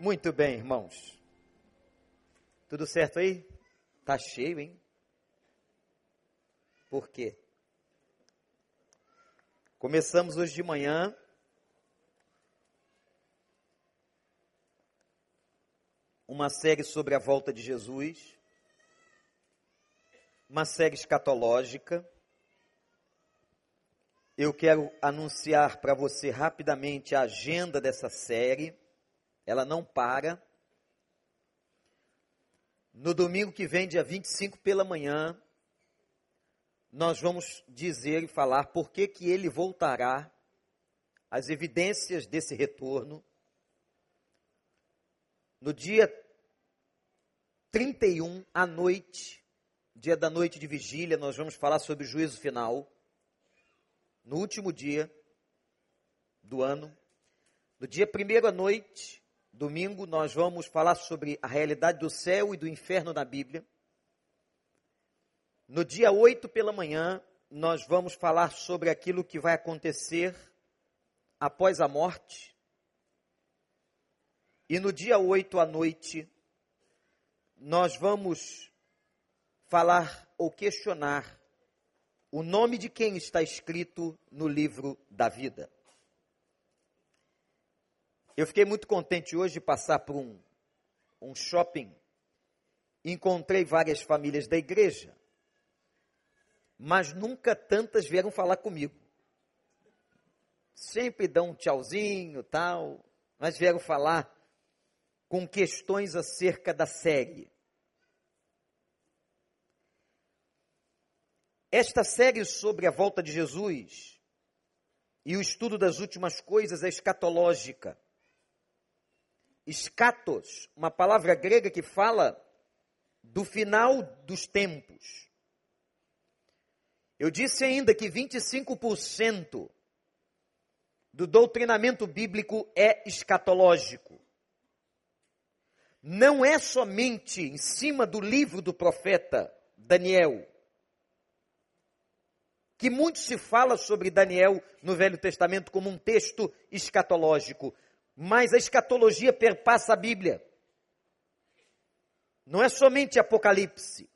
Muito bem, irmãos. Tudo certo aí? Tá cheio, hein? Por quê? Começamos hoje de manhã uma série sobre a volta de Jesus, uma série escatológica. Eu quero anunciar para você rapidamente a agenda dessa série ela não para. No domingo que vem, dia 25 pela manhã, nós vamos dizer e falar por que, que ele voltará, as evidências desse retorno. No dia 31 à noite, dia da noite de vigília, nós vamos falar sobre o juízo final. No último dia do ano, no dia primeiro à noite, Domingo nós vamos falar sobre a realidade do céu e do inferno na Bíblia. No dia 8 pela manhã, nós vamos falar sobre aquilo que vai acontecer após a morte. E no dia 8 à noite, nós vamos falar ou questionar o nome de quem está escrito no livro da vida. Eu fiquei muito contente hoje de passar por um, um shopping. Encontrei várias famílias da igreja, mas nunca tantas vieram falar comigo. Sempre dão um tchauzinho, tal, mas vieram falar com questões acerca da série. Esta série sobre a volta de Jesus e o estudo das últimas coisas é escatológica escatos, uma palavra grega que fala do final dos tempos. Eu disse ainda que 25% do doutrinamento bíblico é escatológico. Não é somente em cima do livro do profeta Daniel, que muito se fala sobre Daniel no Velho Testamento como um texto escatológico, mas a escatologia perpassa a Bíblia. Não é somente Apocalipse.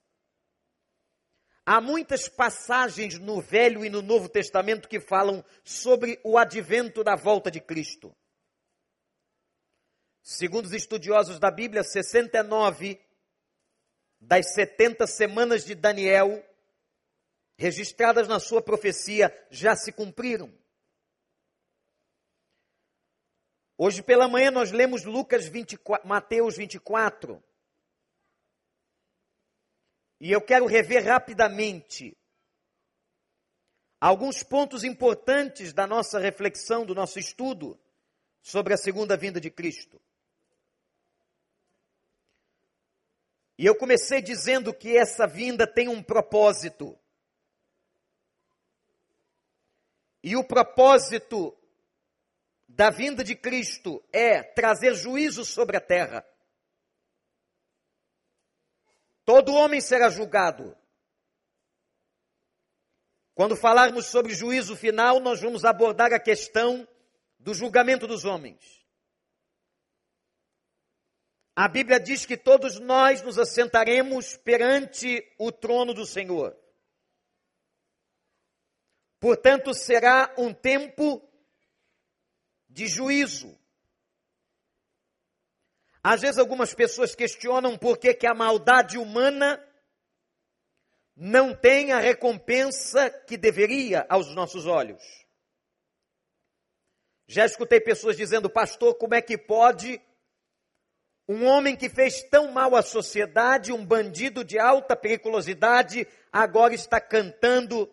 Há muitas passagens no Velho e no Novo Testamento que falam sobre o advento da volta de Cristo. Segundo os estudiosos da Bíblia, 69 das 70 semanas de Daniel, registradas na sua profecia, já se cumpriram. Hoje pela manhã nós lemos Lucas 24, Mateus 24. E eu quero rever rapidamente alguns pontos importantes da nossa reflexão, do nosso estudo sobre a segunda vinda de Cristo. E eu comecei dizendo que essa vinda tem um propósito. E o propósito da vinda de Cristo é trazer juízo sobre a terra. Todo homem será julgado. Quando falarmos sobre juízo final, nós vamos abordar a questão do julgamento dos homens. A Bíblia diz que todos nós nos assentaremos perante o trono do Senhor. Portanto, será um tempo de juízo. Às vezes algumas pessoas questionam por que, que a maldade humana não tem a recompensa que deveria aos nossos olhos. Já escutei pessoas dizendo, pastor, como é que pode um homem que fez tão mal à sociedade, um bandido de alta periculosidade, agora está cantando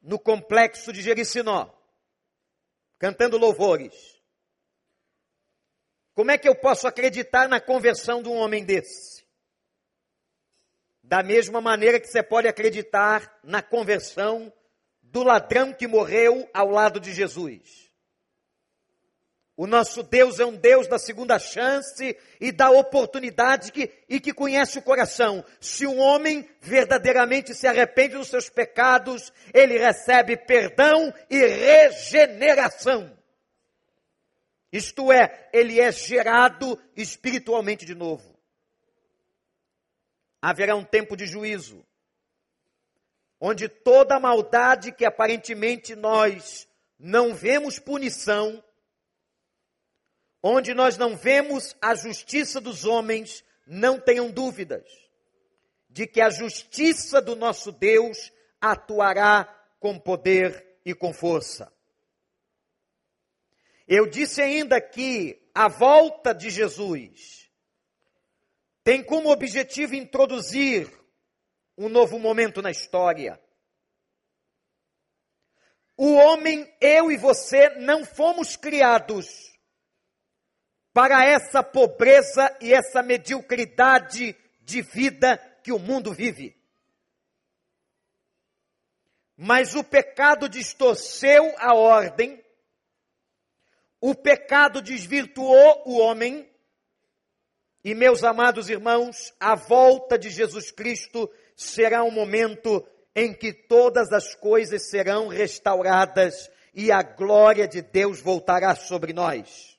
no complexo de Jericinó? Cantando louvores. Como é que eu posso acreditar na conversão de um homem desse? Da mesma maneira que você pode acreditar na conversão do ladrão que morreu ao lado de Jesus. O nosso Deus é um Deus da segunda chance e da oportunidade que, e que conhece o coração. Se um homem verdadeiramente se arrepende dos seus pecados, ele recebe perdão e regeneração. Isto é, ele é gerado espiritualmente de novo. Haverá um tempo de juízo, onde toda a maldade que aparentemente nós não vemos punição, onde nós não vemos a justiça dos homens, não tenham dúvidas de que a justiça do nosso Deus atuará com poder e com força. Eu disse ainda que a volta de Jesus tem como objetivo introduzir um novo momento na história. O homem, eu e você, não fomos criados para essa pobreza e essa mediocridade de vida que o mundo vive. Mas o pecado distorceu a ordem o pecado desvirtuou o homem. E, meus amados irmãos, a volta de Jesus Cristo será um momento em que todas as coisas serão restauradas e a glória de Deus voltará sobre nós.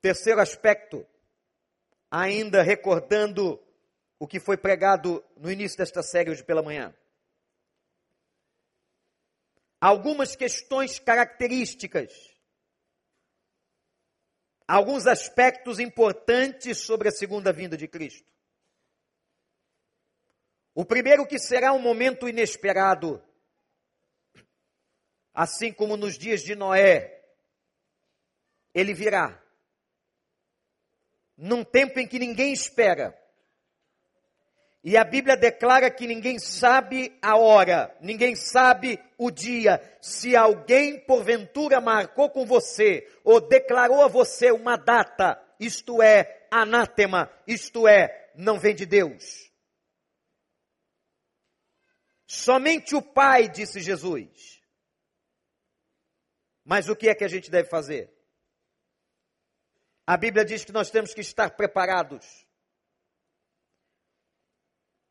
Terceiro aspecto, ainda recordando o que foi pregado no início desta série hoje pela manhã algumas questões características, alguns aspectos importantes sobre a segunda vinda de Cristo. O primeiro que será um momento inesperado, assim como nos dias de Noé, ele virá num tempo em que ninguém espera. E a Bíblia declara que ninguém sabe a hora, ninguém sabe o dia. Se alguém porventura marcou com você ou declarou a você uma data, isto é anátema, isto é, não vem de Deus. Somente o Pai, disse Jesus. Mas o que é que a gente deve fazer? A Bíblia diz que nós temos que estar preparados.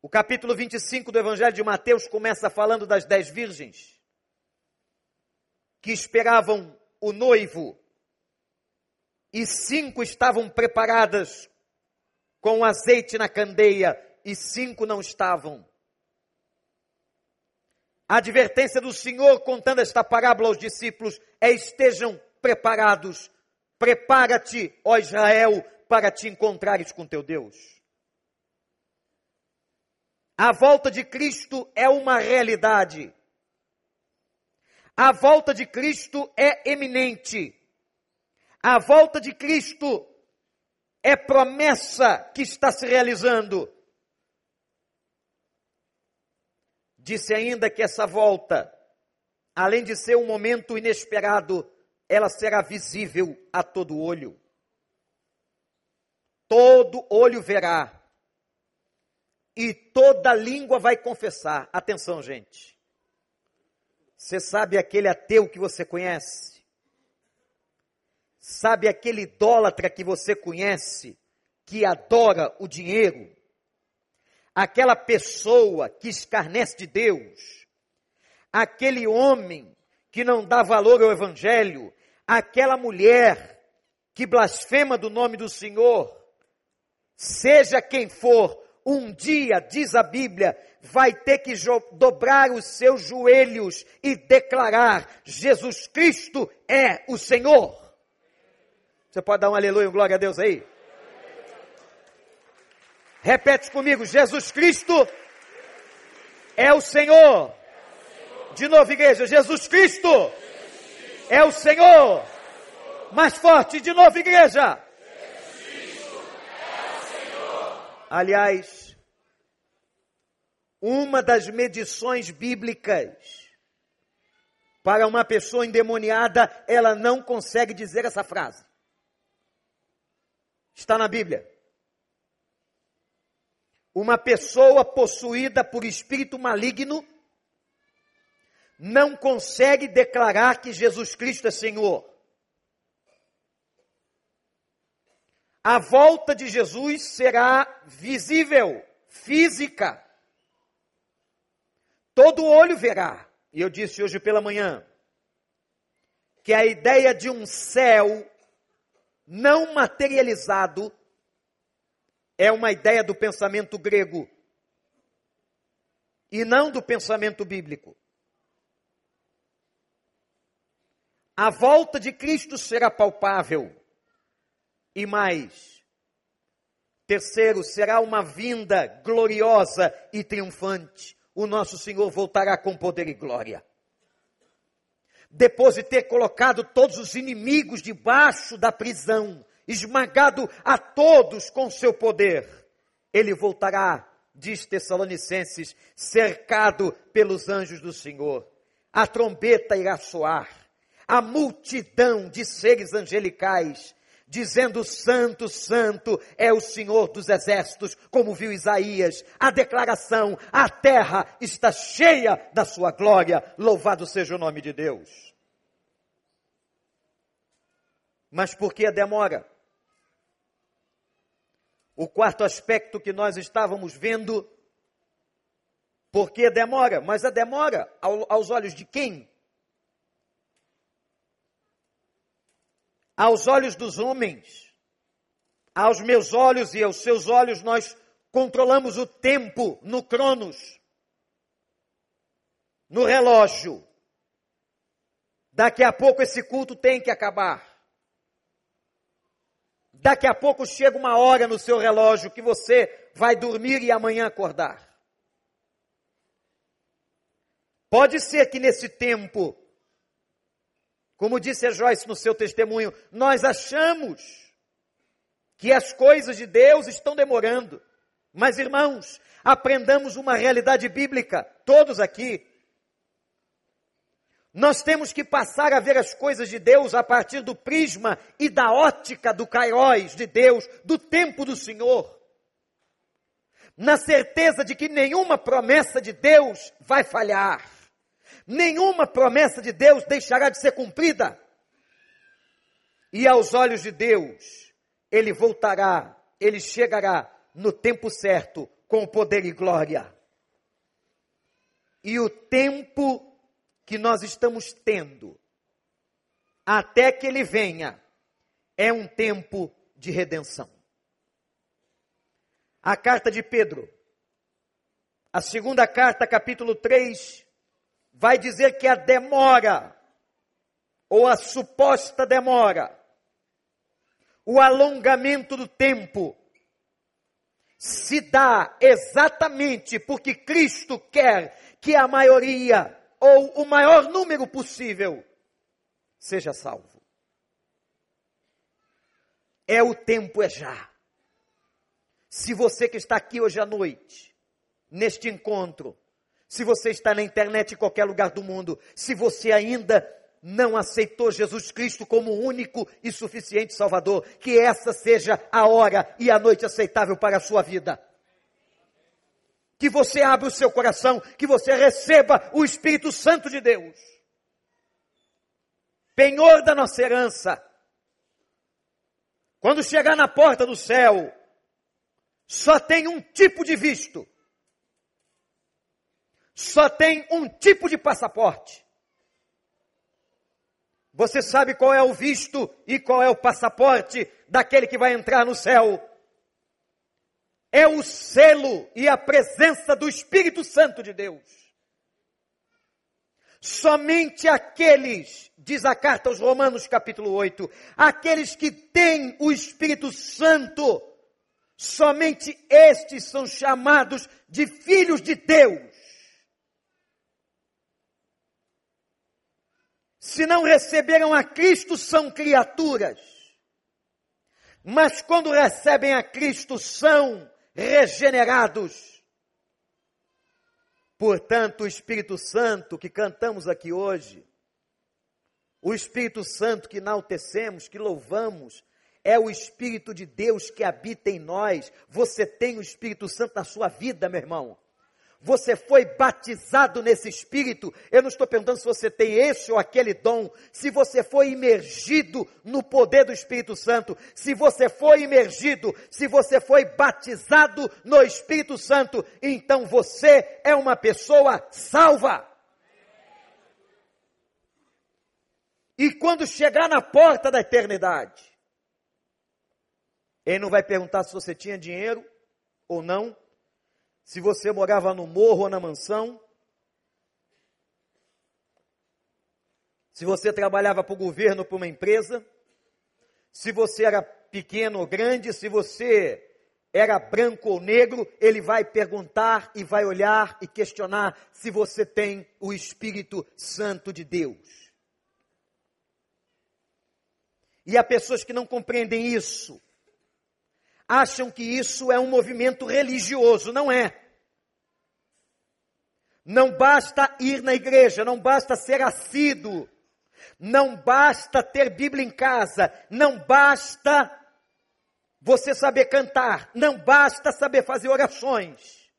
O capítulo 25 do Evangelho de Mateus começa falando das dez virgens que esperavam o noivo e cinco estavam preparadas com azeite na candeia e cinco não estavam. A advertência do Senhor contando esta parábola aos discípulos é: estejam preparados, prepara-te, ó Israel, para te encontrares com teu Deus. A volta de Cristo é uma realidade. A volta de Cristo é eminente. A volta de Cristo é promessa que está se realizando. Disse ainda que essa volta, além de ser um momento inesperado, ela será visível a todo olho. Todo olho verá e toda língua vai confessar. Atenção, gente. Você sabe aquele ateu que você conhece? Sabe aquele idólatra que você conhece, que adora o dinheiro? Aquela pessoa que escarnece de Deus? Aquele homem que não dá valor ao Evangelho? Aquela mulher que blasfema do nome do Senhor? Seja quem for, um dia, diz a Bíblia, vai ter que dobrar os seus joelhos e declarar: Jesus Cristo é o Senhor. Você pode dar um aleluia, um glória a Deus aí? Repete comigo: Jesus Cristo é o Senhor. De novo, igreja: Jesus Cristo é o Senhor. Mais forte, de novo, igreja. Aliás, uma das medições bíblicas para uma pessoa endemoniada, ela não consegue dizer essa frase. Está na Bíblia. Uma pessoa possuída por espírito maligno não consegue declarar que Jesus Cristo é Senhor. a volta de Jesus será visível, física. Todo olho verá. E eu disse hoje pela manhã, que a ideia de um céu não materializado é uma ideia do pensamento grego e não do pensamento bíblico. A volta de Cristo será palpável. E mais, terceiro, será uma vinda gloriosa e triunfante. O nosso Senhor voltará com poder e glória. Depois de ter colocado todos os inimigos debaixo da prisão, esmagado a todos com seu poder, ele voltará, diz Tessalonicenses, cercado pelos anjos do Senhor. A trombeta irá soar, a multidão de seres angelicais dizendo: Santo, Santo é o Senhor dos exércitos, como viu Isaías. A declaração: a terra está cheia da sua glória. Louvado seja o nome de Deus. Mas por que a demora? O quarto aspecto que nós estávamos vendo, por que demora? Mas a demora, aos olhos de quem? Aos olhos dos homens, aos meus olhos e aos seus olhos, nós controlamos o tempo no Cronos, no relógio. Daqui a pouco esse culto tem que acabar. Daqui a pouco chega uma hora no seu relógio que você vai dormir e amanhã acordar. Pode ser que nesse tempo como disse a Joyce no seu testemunho, nós achamos que as coisas de Deus estão demorando. Mas, irmãos, aprendamos uma realidade bíblica, todos aqui. Nós temos que passar a ver as coisas de Deus a partir do prisma e da ótica do Cairóis de Deus, do tempo do Senhor. Na certeza de que nenhuma promessa de Deus vai falhar nenhuma promessa de Deus deixará de ser cumprida. E aos olhos de Deus, ele voltará, ele chegará no tempo certo, com poder e glória. E o tempo que nós estamos tendo, até que ele venha, é um tempo de redenção. A carta de Pedro, a segunda carta, capítulo 3, vai dizer que a demora, ou a suposta demora, o alongamento do tempo, se dá exatamente porque Cristo quer que a maioria, ou o maior número possível, seja salvo. É o tempo, é já. Se você que está aqui hoje à noite, neste encontro, se você está na internet em qualquer lugar do mundo, se você ainda não aceitou Jesus Cristo como único e suficiente Salvador, que essa seja a hora e a noite aceitável para a sua vida. Que você abra o seu coração, que você receba o Espírito Santo de Deus. Penhor da nossa herança. Quando chegar na porta do céu, só tem um tipo de visto só tem um tipo de passaporte. Você sabe qual é o visto e qual é o passaporte daquele que vai entrar no céu? É o selo e a presença do Espírito Santo de Deus. Somente aqueles, diz a carta aos Romanos, capítulo 8, aqueles que têm o Espírito Santo, somente estes são chamados de filhos de Deus. Se não receberam a Cristo, são criaturas. Mas quando recebem a Cristo, são regenerados. Portanto, o Espírito Santo que cantamos aqui hoje, o Espírito Santo que enaltecemos, que louvamos, é o Espírito de Deus que habita em nós. Você tem o Espírito Santo na sua vida, meu irmão você foi batizado nesse espírito. Eu não estou perguntando se você tem esse ou aquele dom, se você foi imergido no poder do Espírito Santo, se você foi imergido, se você foi batizado no Espírito Santo, então você é uma pessoa salva. E quando chegar na porta da eternidade, ele não vai perguntar se você tinha dinheiro ou não, se você morava no morro ou na mansão, se você trabalhava para o governo ou para uma empresa, se você era pequeno ou grande, se você era branco ou negro, ele vai perguntar e vai olhar e questionar se você tem o Espírito Santo de Deus. E há pessoas que não compreendem isso, acham que isso é um movimento religioso, não é. Não basta ir na igreja, não basta ser assíduo, não basta ter Bíblia em casa, não basta você saber cantar, não basta saber fazer orações.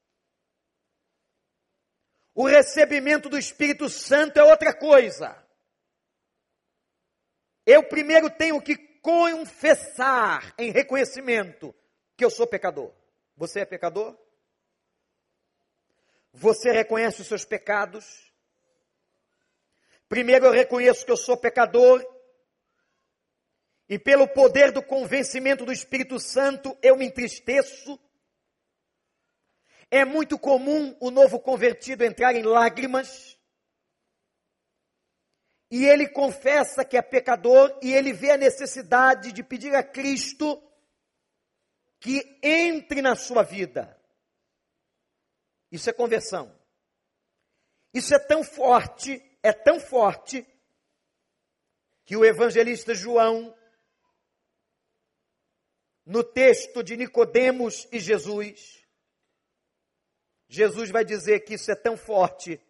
O recebimento do Espírito Santo é outra coisa. Eu primeiro tenho que confessar em reconhecimento que eu sou pecador. Você é pecador? Você reconhece os seus pecados? Primeiro eu reconheço que eu sou pecador e pelo poder do convencimento do Espírito Santo eu me entristeço. É muito comum o novo convertido entrar em lágrimas. E ele confessa que é pecador e ele vê a necessidade de pedir a Cristo que entre na sua vida. Isso é conversão. Isso é tão forte, é tão forte, que o evangelista João no texto de Nicodemos e Jesus, Jesus vai dizer que isso é tão forte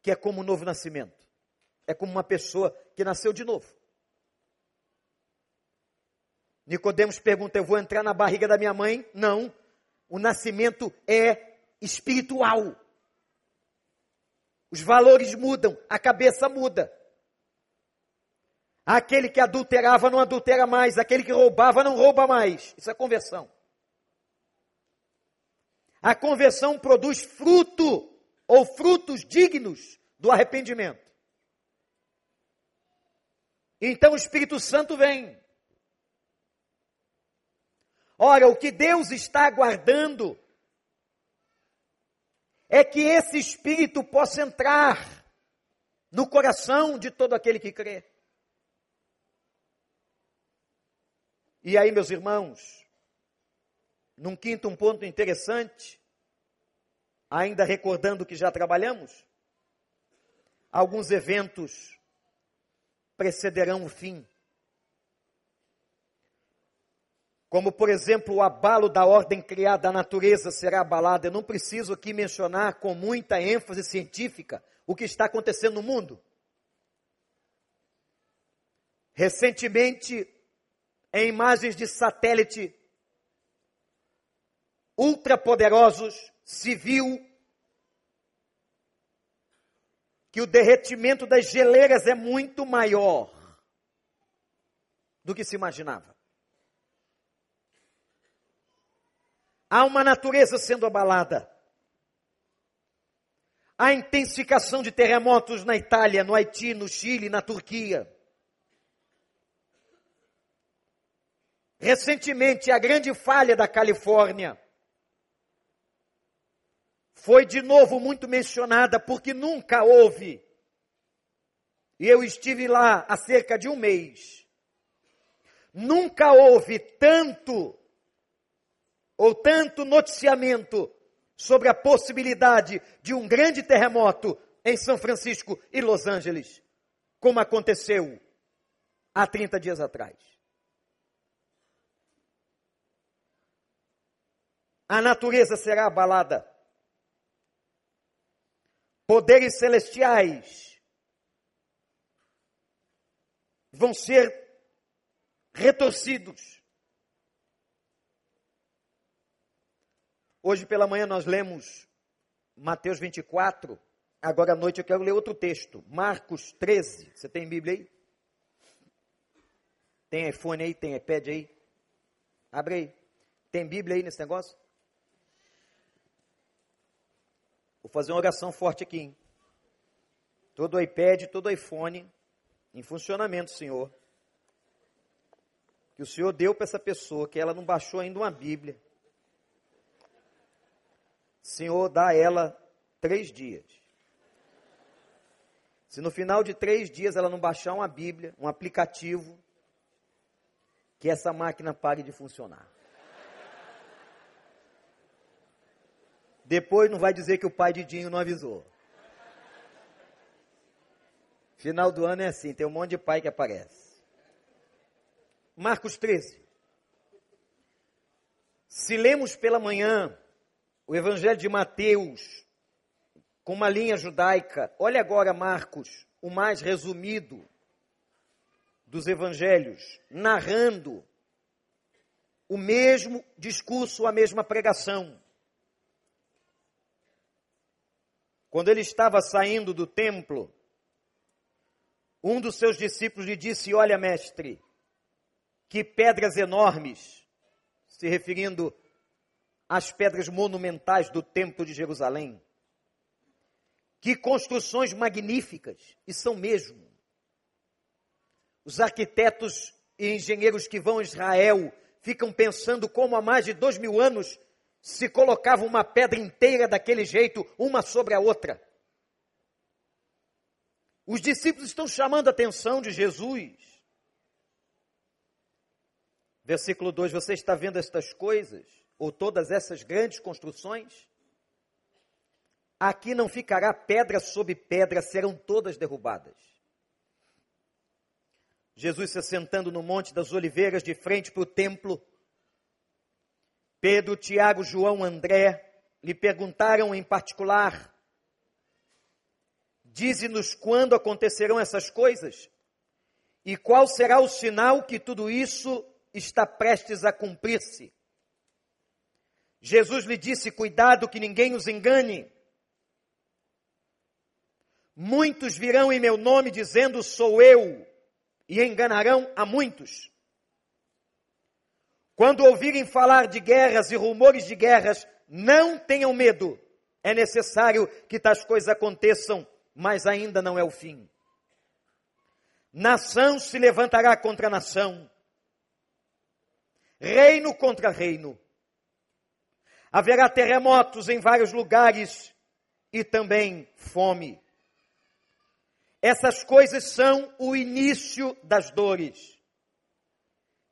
que é como um novo nascimento. É como uma pessoa que nasceu de novo. Nicodemos pergunta: "Eu vou entrar na barriga da minha mãe?" Não. O nascimento é espiritual. Os valores mudam, a cabeça muda. Aquele que adulterava não adultera mais, aquele que roubava não rouba mais. Isso é conversão. A conversão produz fruto ou frutos dignos do arrependimento. Então o Espírito Santo vem. Ora, o que Deus está aguardando é que esse Espírito possa entrar no coração de todo aquele que crê. E aí, meus irmãos, num quinto um ponto interessante, ainda recordando que já trabalhamos, alguns eventos precederão o fim. Como, por exemplo, o abalo da ordem criada à natureza será abalado. Eu não preciso aqui mencionar com muita ênfase científica o que está acontecendo no mundo. Recentemente, em imagens de satélite ultrapoderosos se viu que o derretimento das geleiras é muito maior do que se imaginava. Há uma natureza sendo abalada. A intensificação de terremotos na Itália, no Haiti, no Chile, na Turquia. Recentemente, a grande falha da Califórnia foi de novo muito mencionada porque nunca houve. E eu estive lá há cerca de um mês. Nunca houve tanto ou tanto noticiamento sobre a possibilidade de um grande terremoto em São Francisco e Los Angeles, como aconteceu há 30 dias atrás. a natureza será abalada. Poderes celestiais vão ser retorcidos. Hoje pela manhã nós lemos Mateus 24. Agora à noite eu quero ler outro texto. Marcos 13. Você tem Bíblia aí? Tem iPhone aí? Tem iPad aí? Abre aí. Tem Bíblia aí nesse negócio? Vou fazer uma oração forte aqui. Hein? Todo iPad, todo iPhone, em funcionamento, Senhor. Que o Senhor deu para essa pessoa, que ela não baixou ainda uma Bíblia. Senhor, dá a ela três dias. Se no final de três dias ela não baixar uma Bíblia, um aplicativo, que essa máquina pare de funcionar. Depois não vai dizer que o pai de Dinho não avisou. Final do ano é assim, tem um monte de pai que aparece. Marcos 13. Se lemos pela manhã o Evangelho de Mateus com uma linha judaica, olha agora Marcos, o mais resumido dos evangelhos, narrando o mesmo discurso, a mesma pregação. Quando ele estava saindo do templo, um dos seus discípulos lhe disse: Olha, mestre, que pedras enormes, se referindo às pedras monumentais do templo de Jerusalém. Que construções magníficas, e são mesmo. Os arquitetos e engenheiros que vão a Israel ficam pensando como há mais de dois mil anos se colocava uma pedra inteira daquele jeito, uma sobre a outra. Os discípulos estão chamando a atenção de Jesus. Versículo 2: Você está vendo estas coisas, ou todas essas grandes construções? Aqui não ficará pedra sobre pedra, serão todas derrubadas. Jesus se sentando no Monte das Oliveiras, de frente para o templo, Pedro, Tiago, João, André lhe perguntaram em particular: Dize-nos quando acontecerão essas coisas? E qual será o sinal que tudo isso está prestes a cumprir-se? Jesus lhe disse: Cuidado que ninguém os engane. Muitos virão em meu nome dizendo: Sou eu, e enganarão a muitos. Quando ouvirem falar de guerras e rumores de guerras, não tenham medo. É necessário que tais coisas aconteçam, mas ainda não é o fim. Nação se levantará contra nação, reino contra reino. Haverá terremotos em vários lugares e também fome. Essas coisas são o início das dores.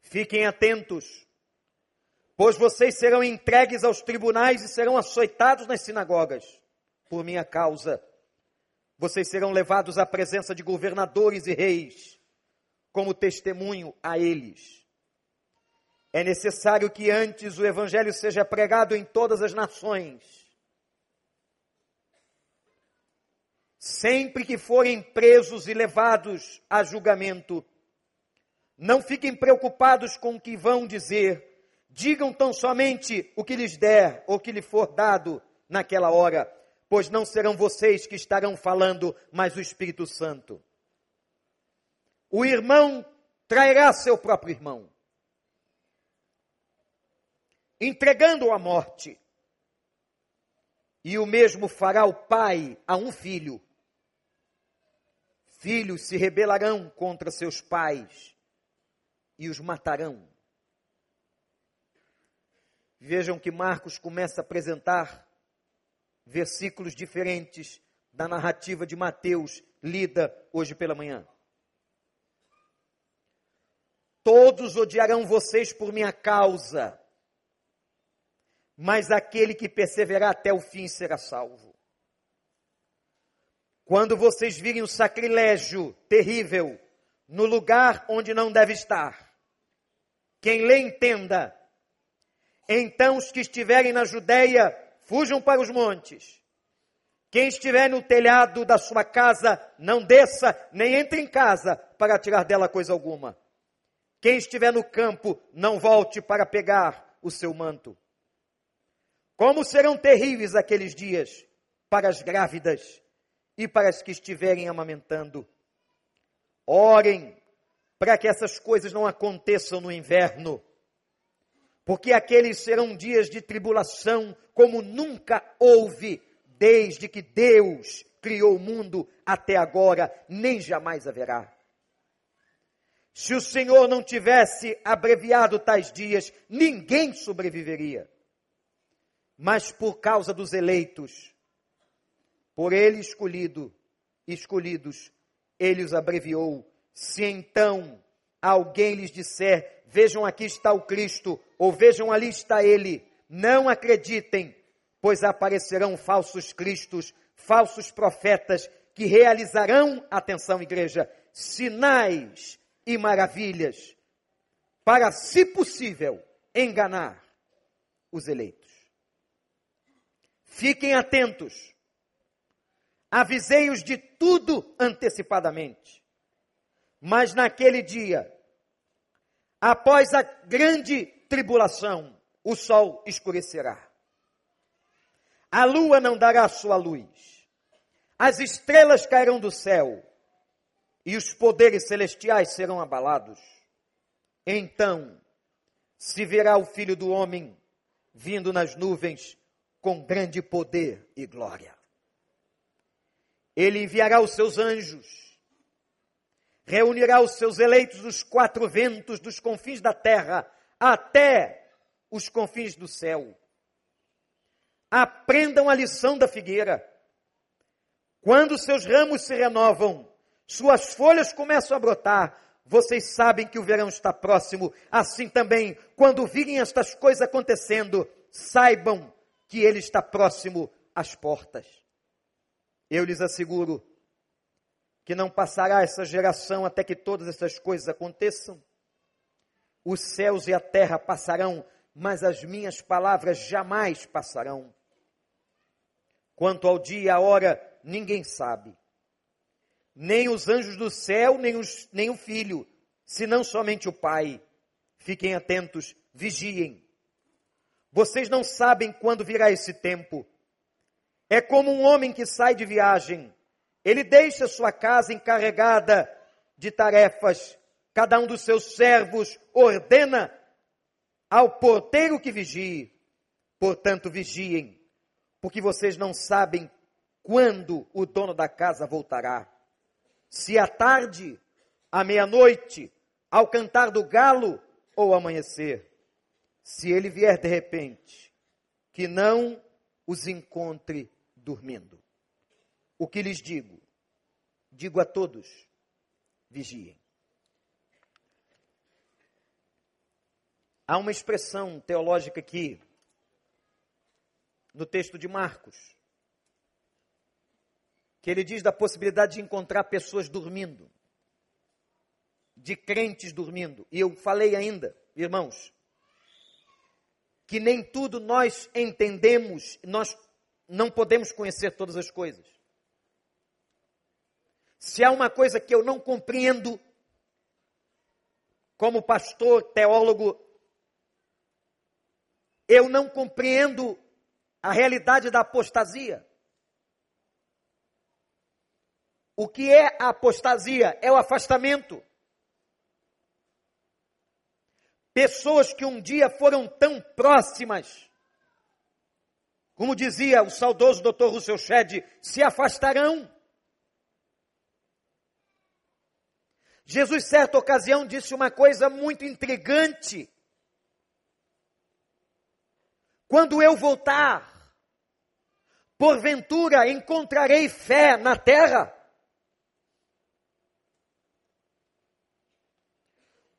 Fiquem atentos, pois vocês serão entregues aos tribunais e serão açoitados nas sinagogas por minha causa. Vocês serão levados à presença de governadores e reis, como testemunho a eles. É necessário que antes o evangelho seja pregado em todas as nações. Sempre que forem presos e levados a julgamento, não fiquem preocupados com o que vão dizer, digam tão somente o que lhes der ou que lhe for dado naquela hora, pois não serão vocês que estarão falando, mas o Espírito Santo. O irmão trairá seu próprio irmão, entregando-o à morte. E o mesmo fará o pai a um filho, Filhos se rebelarão contra seus pais e os matarão. Vejam que Marcos começa a apresentar versículos diferentes da narrativa de Mateus, lida hoje pela manhã. Todos odiarão vocês por minha causa, mas aquele que perseverar até o fim será salvo. Quando vocês virem o sacrilégio terrível no lugar onde não deve estar, quem lê entenda. Então os que estiverem na Judéia, fujam para os montes. Quem estiver no telhado da sua casa, não desça, nem entre em casa para tirar dela coisa alguma. Quem estiver no campo, não volte para pegar o seu manto. Como serão terríveis aqueles dias para as grávidas e para as que estiverem amamentando. Orem para que essas coisas não aconteçam no inverno, porque aqueles serão dias de tribulação como nunca houve desde que Deus criou o mundo até agora, nem jamais haverá. Se o Senhor não tivesse abreviado tais dias, ninguém sobreviveria. Mas por causa dos eleitos, por ele escolhido, escolhidos, ele os abreviou. Se então alguém lhes disser, vejam aqui está o Cristo, ou vejam ali está ele, não acreditem, pois aparecerão falsos cristos, falsos profetas, que realizarão, atenção igreja, sinais e maravilhas, para, se possível, enganar os eleitos. Fiquem atentos. Avisei-os de tudo antecipadamente. Mas naquele dia, após a grande tribulação, o sol escurecerá. A lua não dará sua luz. As estrelas cairão do céu e os poderes celestiais serão abalados. Então se verá o Filho do Homem vindo nas nuvens com grande poder e glória. Ele enviará os seus anjos, reunirá os seus eleitos dos quatro ventos, dos confins da terra, até os confins do céu. Aprendam a lição da figueira. Quando seus ramos se renovam, suas folhas começam a brotar, vocês sabem que o verão está próximo. Assim também, quando virem estas coisas acontecendo, saibam que ele está próximo às portas. Eu lhes asseguro que não passará essa geração até que todas essas coisas aconteçam. Os céus e a terra passarão, mas as minhas palavras jamais passarão. Quanto ao dia e à hora, ninguém sabe. Nem os anjos do céu, nem, os, nem o filho, senão somente o Pai. Fiquem atentos, vigiem. Vocês não sabem quando virá esse tempo. É como um homem que sai de viagem. Ele deixa sua casa encarregada de tarefas. Cada um dos seus servos ordena ao porteiro que vigie. Portanto, vigiem, porque vocês não sabem quando o dono da casa voltará. Se à tarde, à meia-noite, ao cantar do galo ou amanhecer. Se ele vier de repente, que não os encontre dormindo. O que lhes digo? Digo a todos: vigiem. Há uma expressão teológica aqui, no texto de Marcos, que ele diz da possibilidade de encontrar pessoas dormindo, de crentes dormindo. E eu falei ainda, irmãos, que nem tudo nós entendemos, nós não podemos conhecer todas as coisas. Se há uma coisa que eu não compreendo, como pastor, teólogo, eu não compreendo a realidade da apostasia. O que é a apostasia? É o afastamento. Pessoas que um dia foram tão próximas, como dizia o saudoso Dr. Russell Shedd, se afastarão. Jesus, certa ocasião, disse uma coisa muito intrigante. Quando eu voltar, porventura encontrarei fé na terra?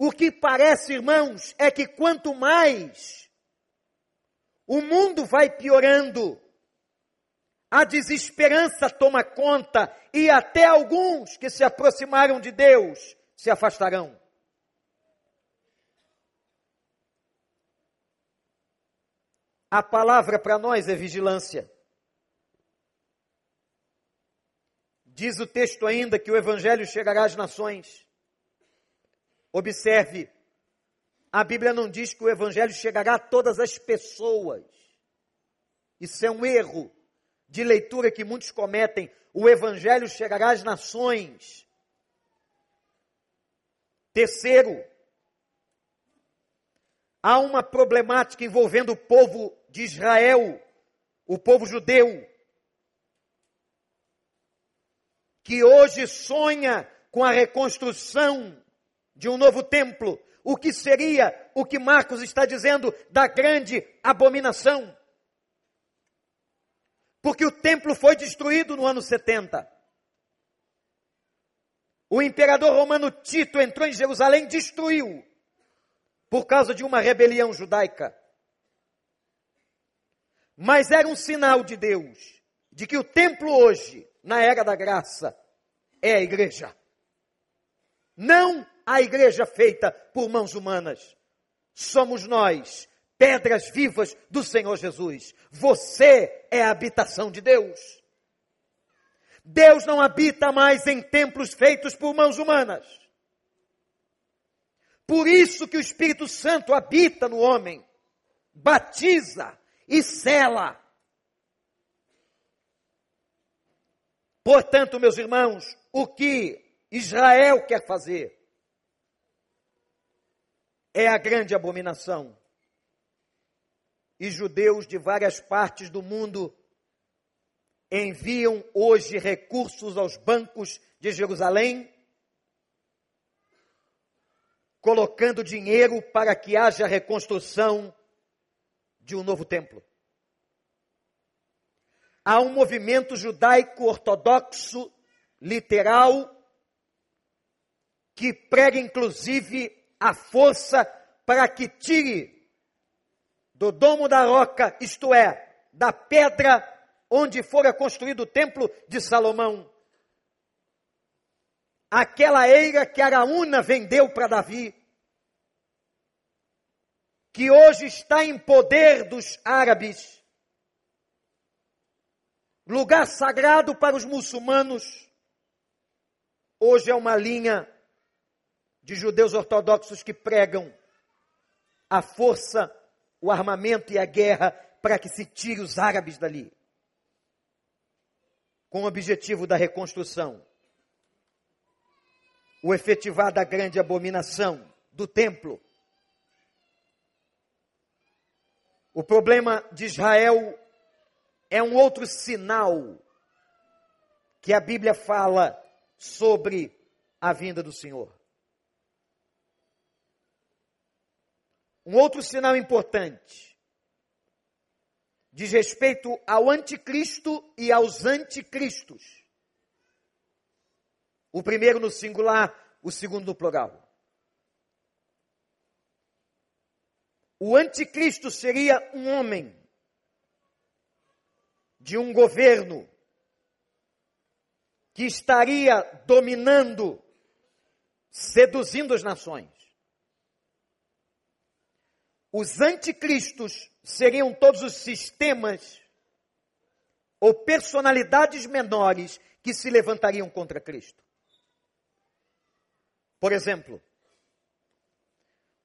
O que parece, irmãos, é que quanto mais o mundo vai piorando, a desesperança toma conta e até alguns que se aproximaram de Deus se afastarão. A palavra para nós é vigilância. Diz o texto ainda que o evangelho chegará às nações. Observe, a Bíblia não diz que o Evangelho chegará a todas as pessoas. Isso é um erro de leitura que muitos cometem. O Evangelho chegará às nações. Terceiro, há uma problemática envolvendo o povo de Israel, o povo judeu, que hoje sonha com a reconstrução de um novo templo, o que seria o que Marcos está dizendo da grande abominação. Porque o templo foi destruído no ano 70. O imperador romano Tito entrou em Jerusalém e destruiu, por causa de uma rebelião judaica. Mas era um sinal de Deus, de que o templo hoje, na era da graça, é a igreja. Não a igreja feita por mãos humanas. Somos nós, pedras vivas do Senhor Jesus. Você é a habitação de Deus. Deus não habita mais em templos feitos por mãos humanas. Por isso que o Espírito Santo habita no homem, batiza e sela. Portanto, meus irmãos, o que Israel quer fazer é a grande abominação. E judeus de várias partes do mundo enviam hoje recursos aos bancos de Jerusalém, colocando dinheiro para que haja reconstrução de um novo templo. Há um movimento judaico ortodoxo, literal, que prega inclusive a força para que tire do domo da roca, isto é, da pedra onde fora construído o templo de Salomão, aquela eira que Araúna vendeu para Davi, que hoje está em poder dos árabes, lugar sagrado para os muçulmanos, hoje é uma linha de judeus ortodoxos que pregam a força, o armamento e a guerra para que se tire os árabes dali. Com o objetivo da reconstrução. O efetivar da grande abominação do templo. O problema de Israel é um outro sinal que a Bíblia fala sobre a vinda do Senhor. Um outro sinal importante diz respeito ao anticristo e aos anticristos. O primeiro no singular, o segundo no plural. O anticristo seria um homem de um governo que estaria dominando, seduzindo as nações. Os anticristos seriam todos os sistemas ou personalidades menores que se levantariam contra Cristo. Por exemplo,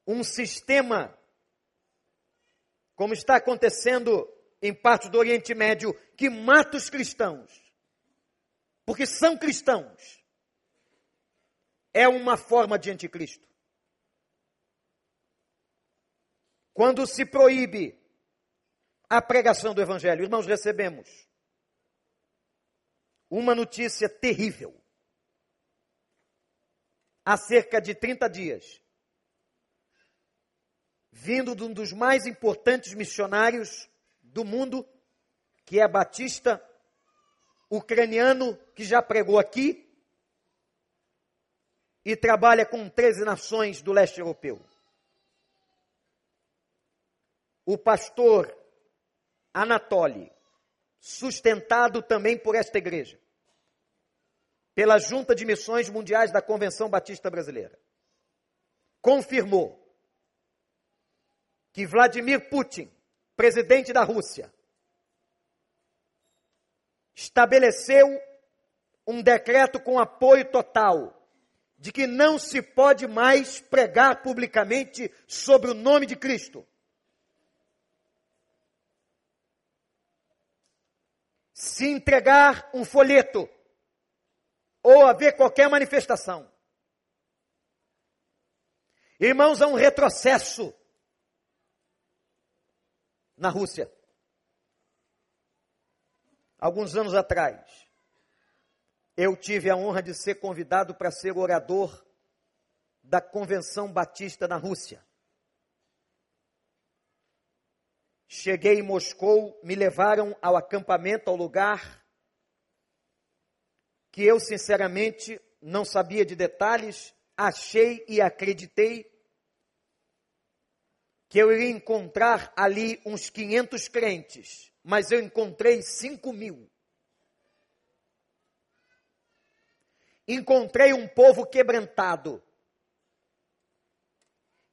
um sistema, como está acontecendo em parte do Oriente Médio, que mata os cristãos, porque são cristãos, é uma forma de anticristo. Quando se proíbe a pregação do Evangelho, irmãos, recebemos uma notícia terrível. Há cerca de 30 dias, vindo de um dos mais importantes missionários do mundo, que é Batista, ucraniano, que já pregou aqui e trabalha com 13 nações do leste europeu o pastor Anatoly, sustentado também por esta igreja, pela Junta de Missões Mundiais da Convenção Batista Brasileira, confirmou que Vladimir Putin, presidente da Rússia, estabeleceu um decreto com apoio total de que não se pode mais pregar publicamente sobre o nome de Cristo. Se entregar um folheto ou haver qualquer manifestação. Irmãos, há um retrocesso na Rússia. Alguns anos atrás, eu tive a honra de ser convidado para ser orador da Convenção Batista na Rússia. Cheguei em Moscou, me levaram ao acampamento, ao lugar que eu sinceramente não sabia de detalhes, achei e acreditei que eu iria encontrar ali uns 500 crentes, mas eu encontrei 5 mil. Encontrei um povo quebrantado.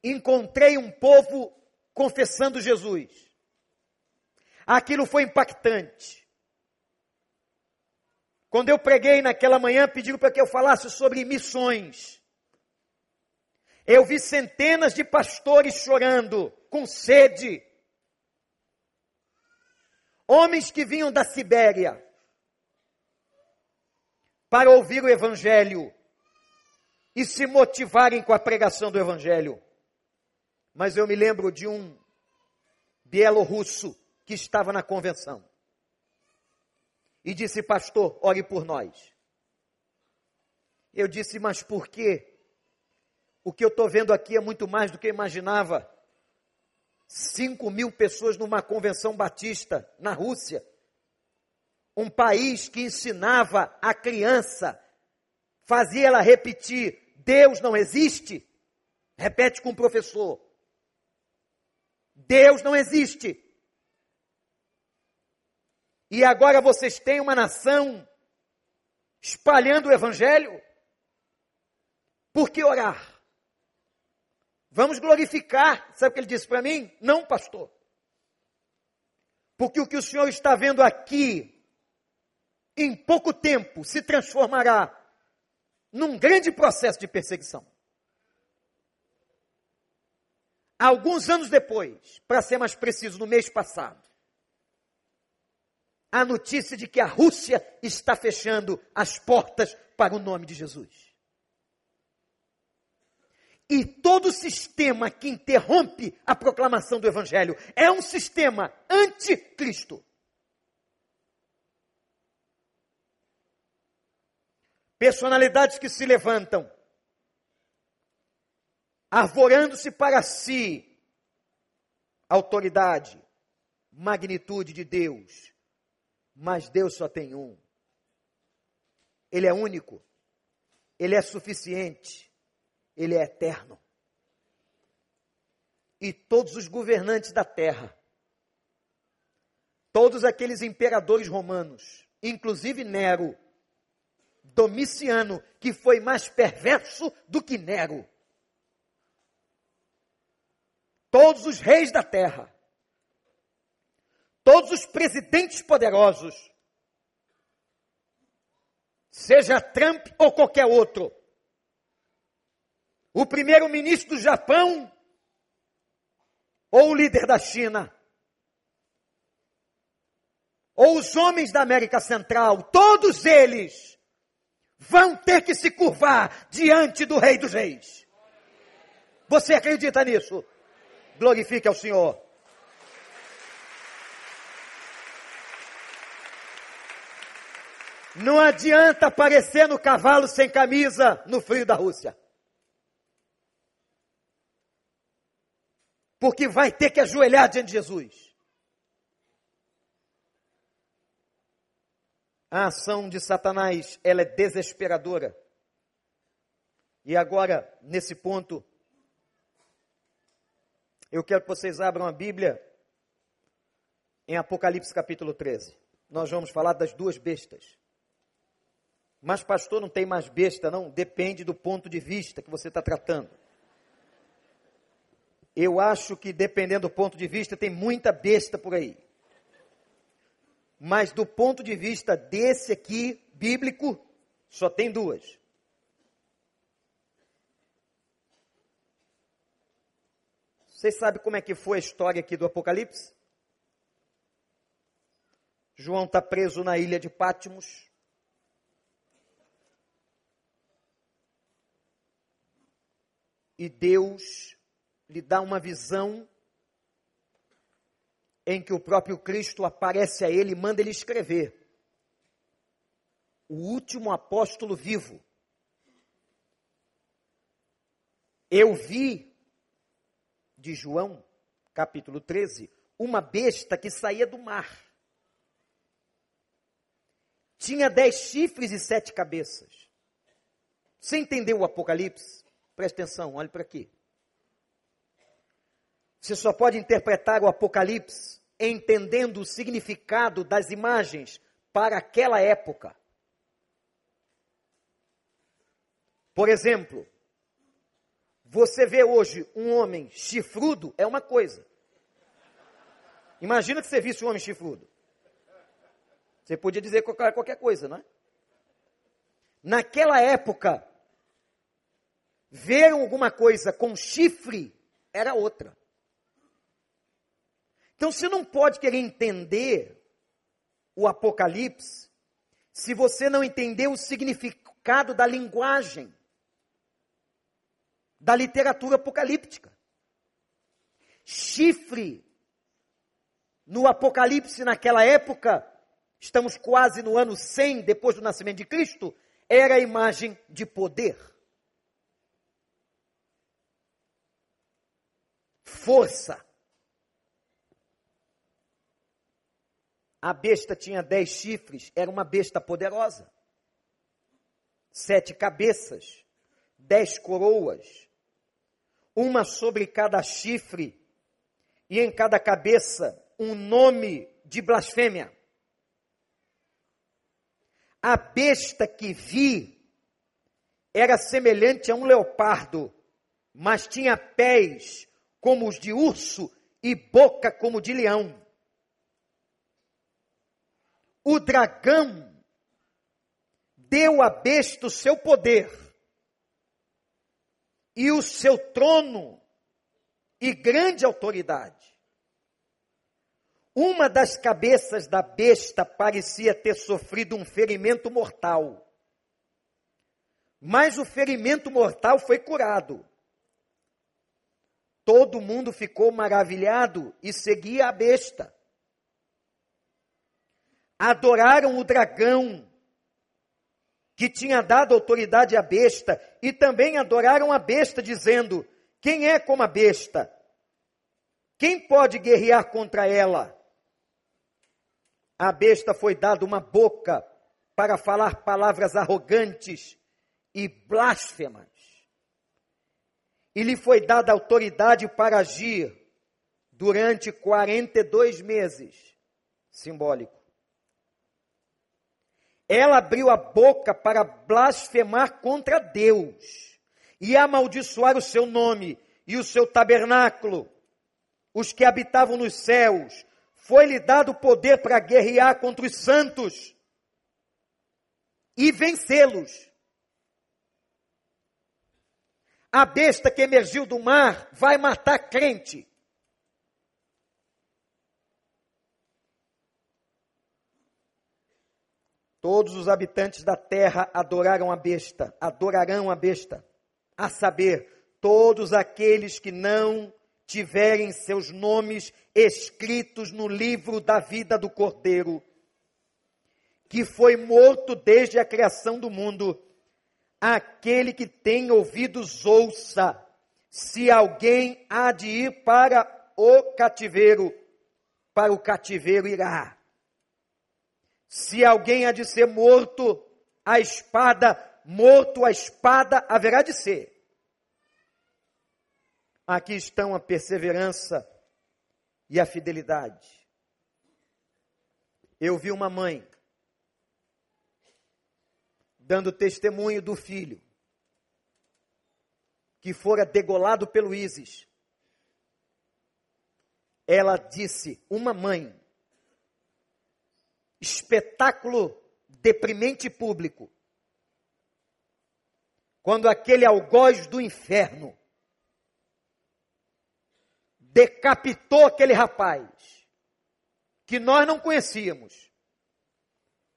Encontrei um povo confessando Jesus. Aquilo foi impactante. Quando eu preguei naquela manhã, pediram para que eu falasse sobre missões. Eu vi centenas de pastores chorando, com sede. Homens que vinham da Sibéria para ouvir o Evangelho e se motivarem com a pregação do Evangelho. Mas eu me lembro de um bielorrusso que estava na convenção e disse: Pastor, ore por nós. Eu disse: Mas por quê? O que eu estou vendo aqui é muito mais do que eu imaginava. 5 mil pessoas numa convenção batista na Rússia. Um país que ensinava a criança, fazia ela repetir: Deus não existe. Repete com o professor. Deus não existe. E agora vocês têm uma nação espalhando o evangelho? Por que orar? Vamos glorificar. Sabe o que ele disse para mim? Não, pastor. Porque o que o senhor está vendo aqui, em pouco tempo, se transformará num grande processo de perseguição. Alguns anos depois, para ser mais preciso, no mês passado, a notícia de que a Rússia está fechando as portas para o nome de Jesus. E todo sistema que interrompe a proclamação do Evangelho é um sistema anticristo. Personalidades que se levantam, arvorando-se para si autoridade, magnitude de Deus. Mas Deus só tem um. Ele é único. Ele é suficiente. Ele é eterno. E todos os governantes da terra, todos aqueles imperadores romanos, inclusive Nero, Domiciano, que foi mais perverso do que Nero, todos os reis da terra, todos os presidentes poderosos, seja Trump ou qualquer outro, o primeiro-ministro do Japão ou o líder da China? Ou os homens da América Central, todos eles vão ter que se curvar diante do Rei dos Reis. Você acredita nisso? Glorifique ao Senhor. Não adianta aparecer no cavalo sem camisa no frio da Rússia. porque vai ter que ajoelhar diante de Jesus. A ação de Satanás, ela é desesperadora. E agora, nesse ponto, eu quero que vocês abram a Bíblia em Apocalipse capítulo 13. Nós vamos falar das duas bestas. Mas, pastor, não tem mais besta, não? Depende do ponto de vista que você está tratando. Eu acho que, dependendo do ponto de vista, tem muita besta por aí. Mas do ponto de vista desse aqui, bíblico, só tem duas. Vocês sabem como é que foi a história aqui do Apocalipse? João está preso na ilha de Pátimos. E Deus lhe dá uma visão em que o próprio Cristo aparece a ele e manda ele escrever. O último apóstolo vivo. Eu vi, de João, capítulo 13, uma besta que saía do mar. Tinha dez chifres e sete cabeças. Você entendeu o Apocalipse? Preste atenção, olhe para aqui. Você só pode interpretar o Apocalipse entendendo o significado das imagens para aquela época. Por exemplo, você vê hoje um homem chifrudo, é uma coisa. Imagina que você visse um homem chifrudo. Você podia dizer qualquer coisa, não é? Naquela época, ver alguma coisa com chifre era outra. Então você não pode querer entender o Apocalipse se você não entender o significado da linguagem da literatura apocalíptica. Chifre no Apocalipse naquela época, estamos quase no ano 100 depois do nascimento de Cristo, era a imagem de poder. Força. A besta tinha dez chifres, era uma besta poderosa. Sete cabeças, dez coroas, uma sobre cada chifre, e em cada cabeça um nome de blasfêmia. A besta que vi era semelhante a um leopardo, mas tinha pés como os de urso e boca como de leão. O dragão deu à besta o seu poder e o seu trono e grande autoridade. Uma das cabeças da besta parecia ter sofrido um ferimento mortal. Mas o ferimento mortal foi curado. Todo mundo ficou maravilhado e seguia a besta. Adoraram o dragão que tinha dado autoridade à besta, e também adoraram a besta, dizendo: Quem é como a besta? Quem pode guerrear contra ela? A besta foi dada uma boca para falar palavras arrogantes e blasfemas. E lhe foi dada autoridade para agir durante 42 meses. Simbólico. Ela abriu a boca para blasfemar contra Deus e amaldiçoar o seu nome e o seu tabernáculo, os que habitavam nos céus. Foi-lhe dado poder para guerrear contra os santos e vencê-los. A besta que emergiu do mar vai matar crente. Todos os habitantes da terra adoraram a besta, adorarão a besta, a saber, todos aqueles que não tiverem seus nomes escritos no livro da vida do Cordeiro, que foi morto desde a criação do mundo. Aquele que tem ouvidos, ouça. Se alguém há de ir para o cativeiro, para o cativeiro irá. Se alguém há de ser morto, a espada, morto a espada haverá de ser. Aqui estão a perseverança e a fidelidade. Eu vi uma mãe dando testemunho do filho que fora degolado pelo ISIS. Ela disse: Uma mãe espetáculo deprimente público. Quando aquele algoz do inferno decapitou aquele rapaz, que nós não conhecíamos,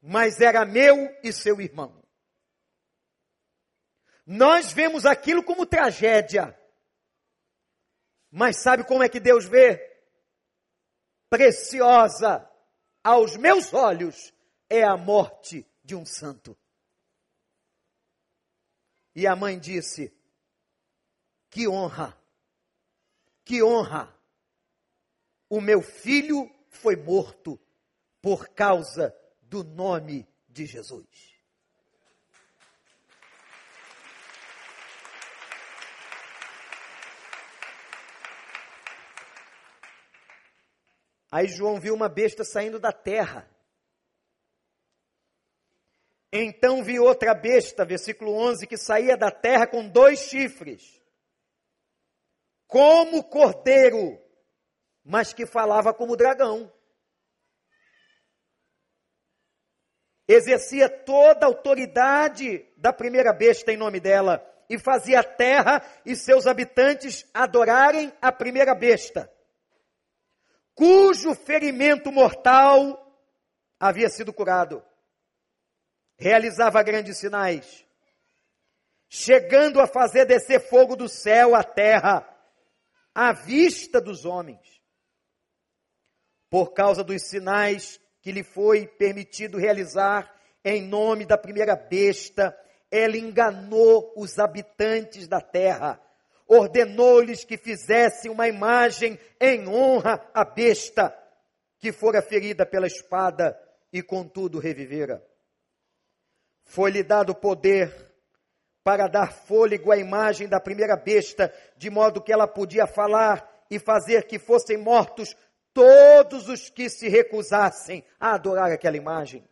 mas era meu e seu irmão. Nós vemos aquilo como tragédia, mas sabe como é que Deus vê? Preciosa aos meus olhos é a morte de um santo. E a mãe disse: Que honra! Que honra! O meu filho foi morto por causa do nome de Jesus. Aí João viu uma besta saindo da terra. Então vi outra besta, versículo 11, que saía da terra com dois chifres, como cordeiro, mas que falava como dragão. Exercia toda a autoridade da primeira besta em nome dela e fazia a terra e seus habitantes adorarem a primeira besta cujo ferimento mortal havia sido curado. Realizava grandes sinais, chegando a fazer descer fogo do céu à terra, à vista dos homens. Por causa dos sinais que lhe foi permitido realizar em nome da primeira besta, ela enganou os habitantes da terra ordenou-lhes que fizessem uma imagem em honra à besta que fora ferida pela espada e contudo revivera. Foi-lhe dado poder para dar fôlego à imagem da primeira besta, de modo que ela podia falar e fazer que fossem mortos todos os que se recusassem a adorar aquela imagem.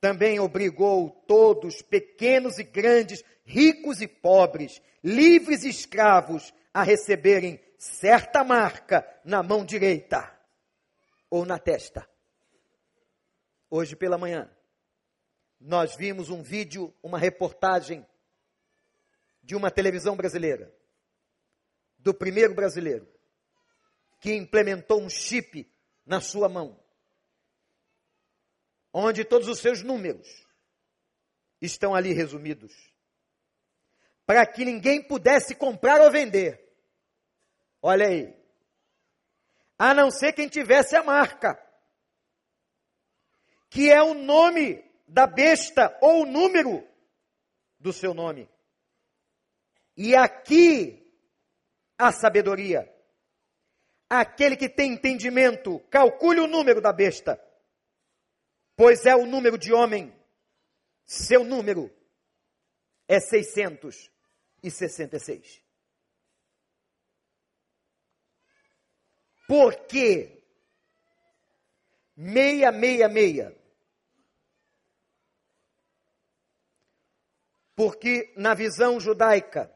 Também obrigou todos, pequenos e grandes, ricos e pobres, livres escravos, a receberem certa marca na mão direita ou na testa. Hoje pela manhã, nós vimos um vídeo, uma reportagem de uma televisão brasileira, do primeiro brasileiro, que implementou um chip na sua mão onde todos os seus números estão ali resumidos, para que ninguém pudesse comprar ou vender. Olha aí. A não ser quem tivesse a marca, que é o nome da besta ou o número do seu nome. E aqui a sabedoria. Aquele que tem entendimento, calcule o número da besta pois é o número de homem, seu número é 666. Por que 666? Porque na visão judaica,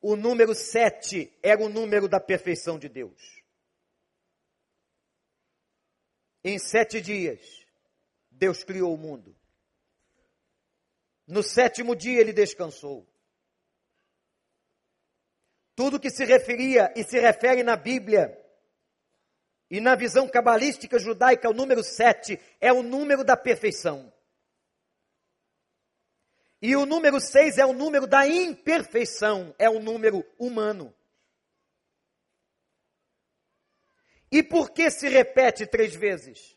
o número 7 era o número da perfeição de Deus. Em sete dias, Deus criou o mundo. No sétimo dia, ele descansou. Tudo que se referia e se refere na Bíblia e na visão cabalística judaica, o número sete é o número da perfeição. E o número seis é o número da imperfeição, é o número humano. E por que se repete três vezes?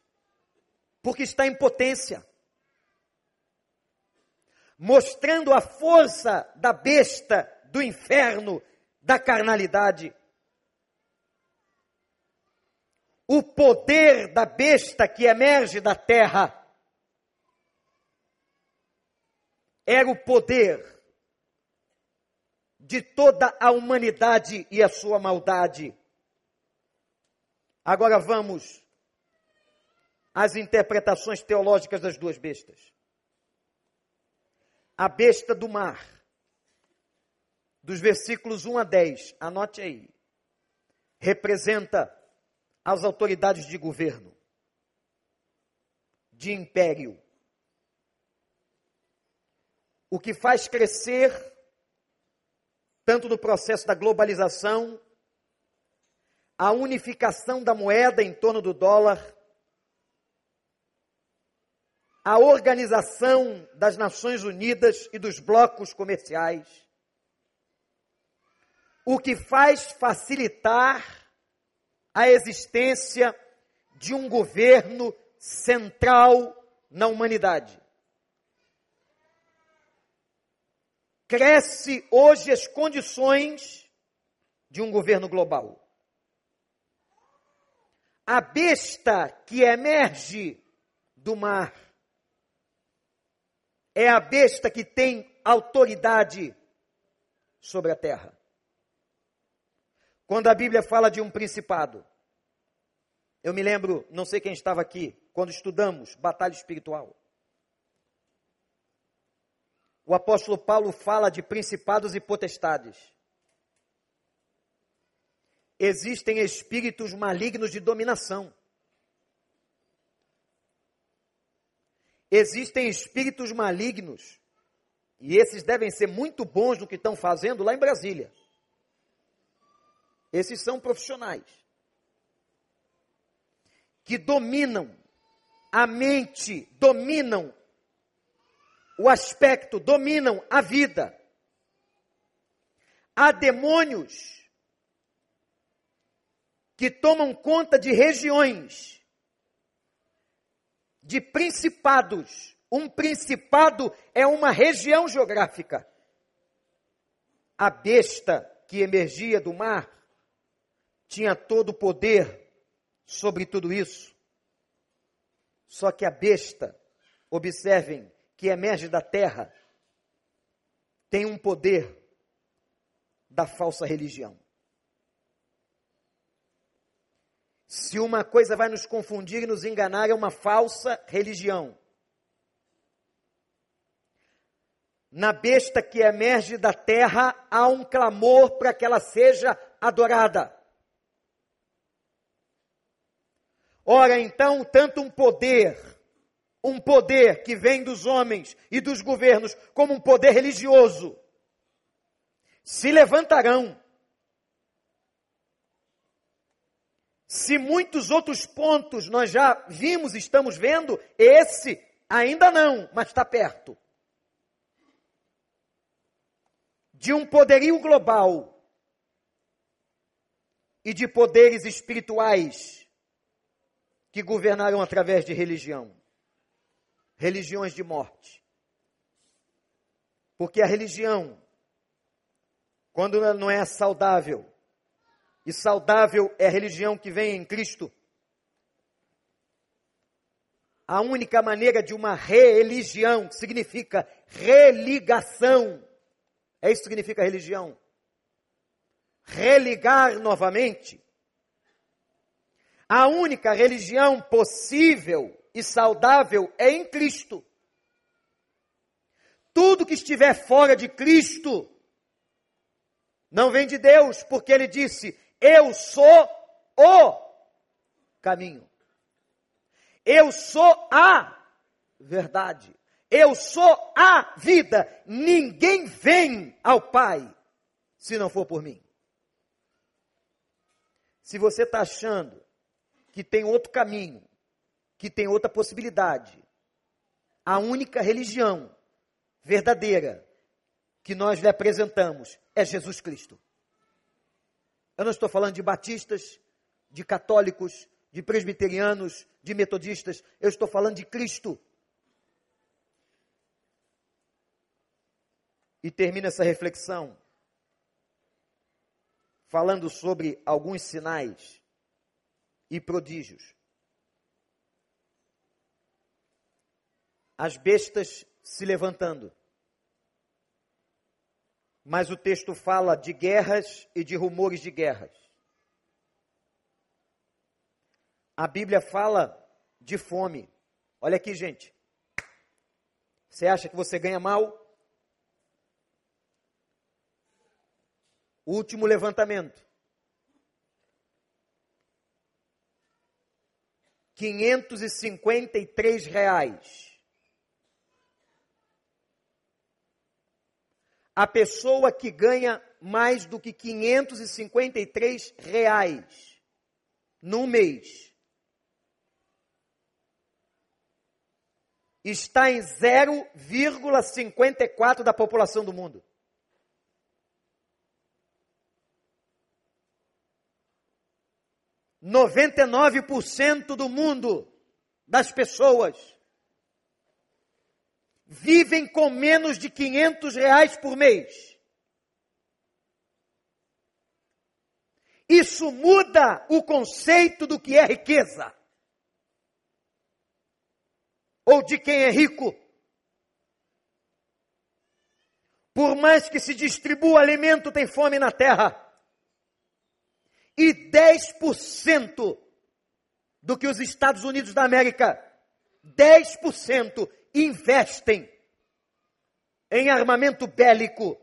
Porque está em potência. Mostrando a força da besta, do inferno, da carnalidade. O poder da besta que emerge da terra era o poder de toda a humanidade e a sua maldade. Agora vamos às interpretações teológicas das duas bestas. A besta do mar, dos versículos 1 a 10, anote aí, representa as autoridades de governo, de império. O que faz crescer, tanto no processo da globalização, a unificação da moeda em torno do dólar, a organização das Nações Unidas e dos blocos comerciais, o que faz facilitar a existência de um governo central na humanidade. cresce hoje as condições de um governo global. A besta que emerge do mar é a besta que tem autoridade sobre a terra. Quando a Bíblia fala de um principado, eu me lembro, não sei quem estava aqui, quando estudamos batalha espiritual. O apóstolo Paulo fala de principados e potestades. Existem espíritos malignos de dominação. Existem espíritos malignos, e esses devem ser muito bons no que estão fazendo lá em Brasília. Esses são profissionais que dominam a mente, dominam o aspecto, dominam a vida. Há demônios que tomam conta de regiões, de principados. Um principado é uma região geográfica. A besta que emergia do mar tinha todo o poder sobre tudo isso. Só que a besta, observem, que emerge da terra, tem um poder da falsa religião. Se uma coisa vai nos confundir e nos enganar, é uma falsa religião. Na besta que emerge da terra, há um clamor para que ela seja adorada. Ora, então, tanto um poder, um poder que vem dos homens e dos governos, como um poder religioso, se levantarão. Se muitos outros pontos nós já vimos, estamos vendo, esse ainda não, mas está perto. De um poderio global e de poderes espirituais que governaram através de religião religiões de morte. Porque a religião, quando não é saudável, e saudável é a religião que vem em Cristo, a única maneira de uma religião, que significa religação, é isso que significa religião. Religar novamente, a única religião possível e saudável é em Cristo. Tudo que estiver fora de Cristo não vem de Deus, porque ele disse: Eu sou o caminho. Eu sou a verdade. Eu sou a vida. Ninguém vem ao Pai se não for por mim. Se você está achando que tem outro caminho, que tem outra possibilidade. A única religião verdadeira que nós lhe apresentamos é Jesus Cristo. Eu não estou falando de batistas, de católicos, de presbiterianos, de metodistas, eu estou falando de Cristo. E termina essa reflexão falando sobre alguns sinais e prodígios. As bestas se levantando. Mas o texto fala de guerras e de rumores de guerras. A Bíblia fala de fome. Olha aqui, gente. Você acha que você ganha mal? Último levantamento. 553 reais. A pessoa que ganha mais do que 553 reais num mês está em 0,54 da população do mundo. 99% do mundo, das pessoas, vivem com menos de 500 reais por mês. Isso muda o conceito do que é riqueza. Ou de quem é rico. Por mais que se distribua alimento, tem fome na terra. E 10% do que os Estados Unidos da América, 10% investem em armamento bélico,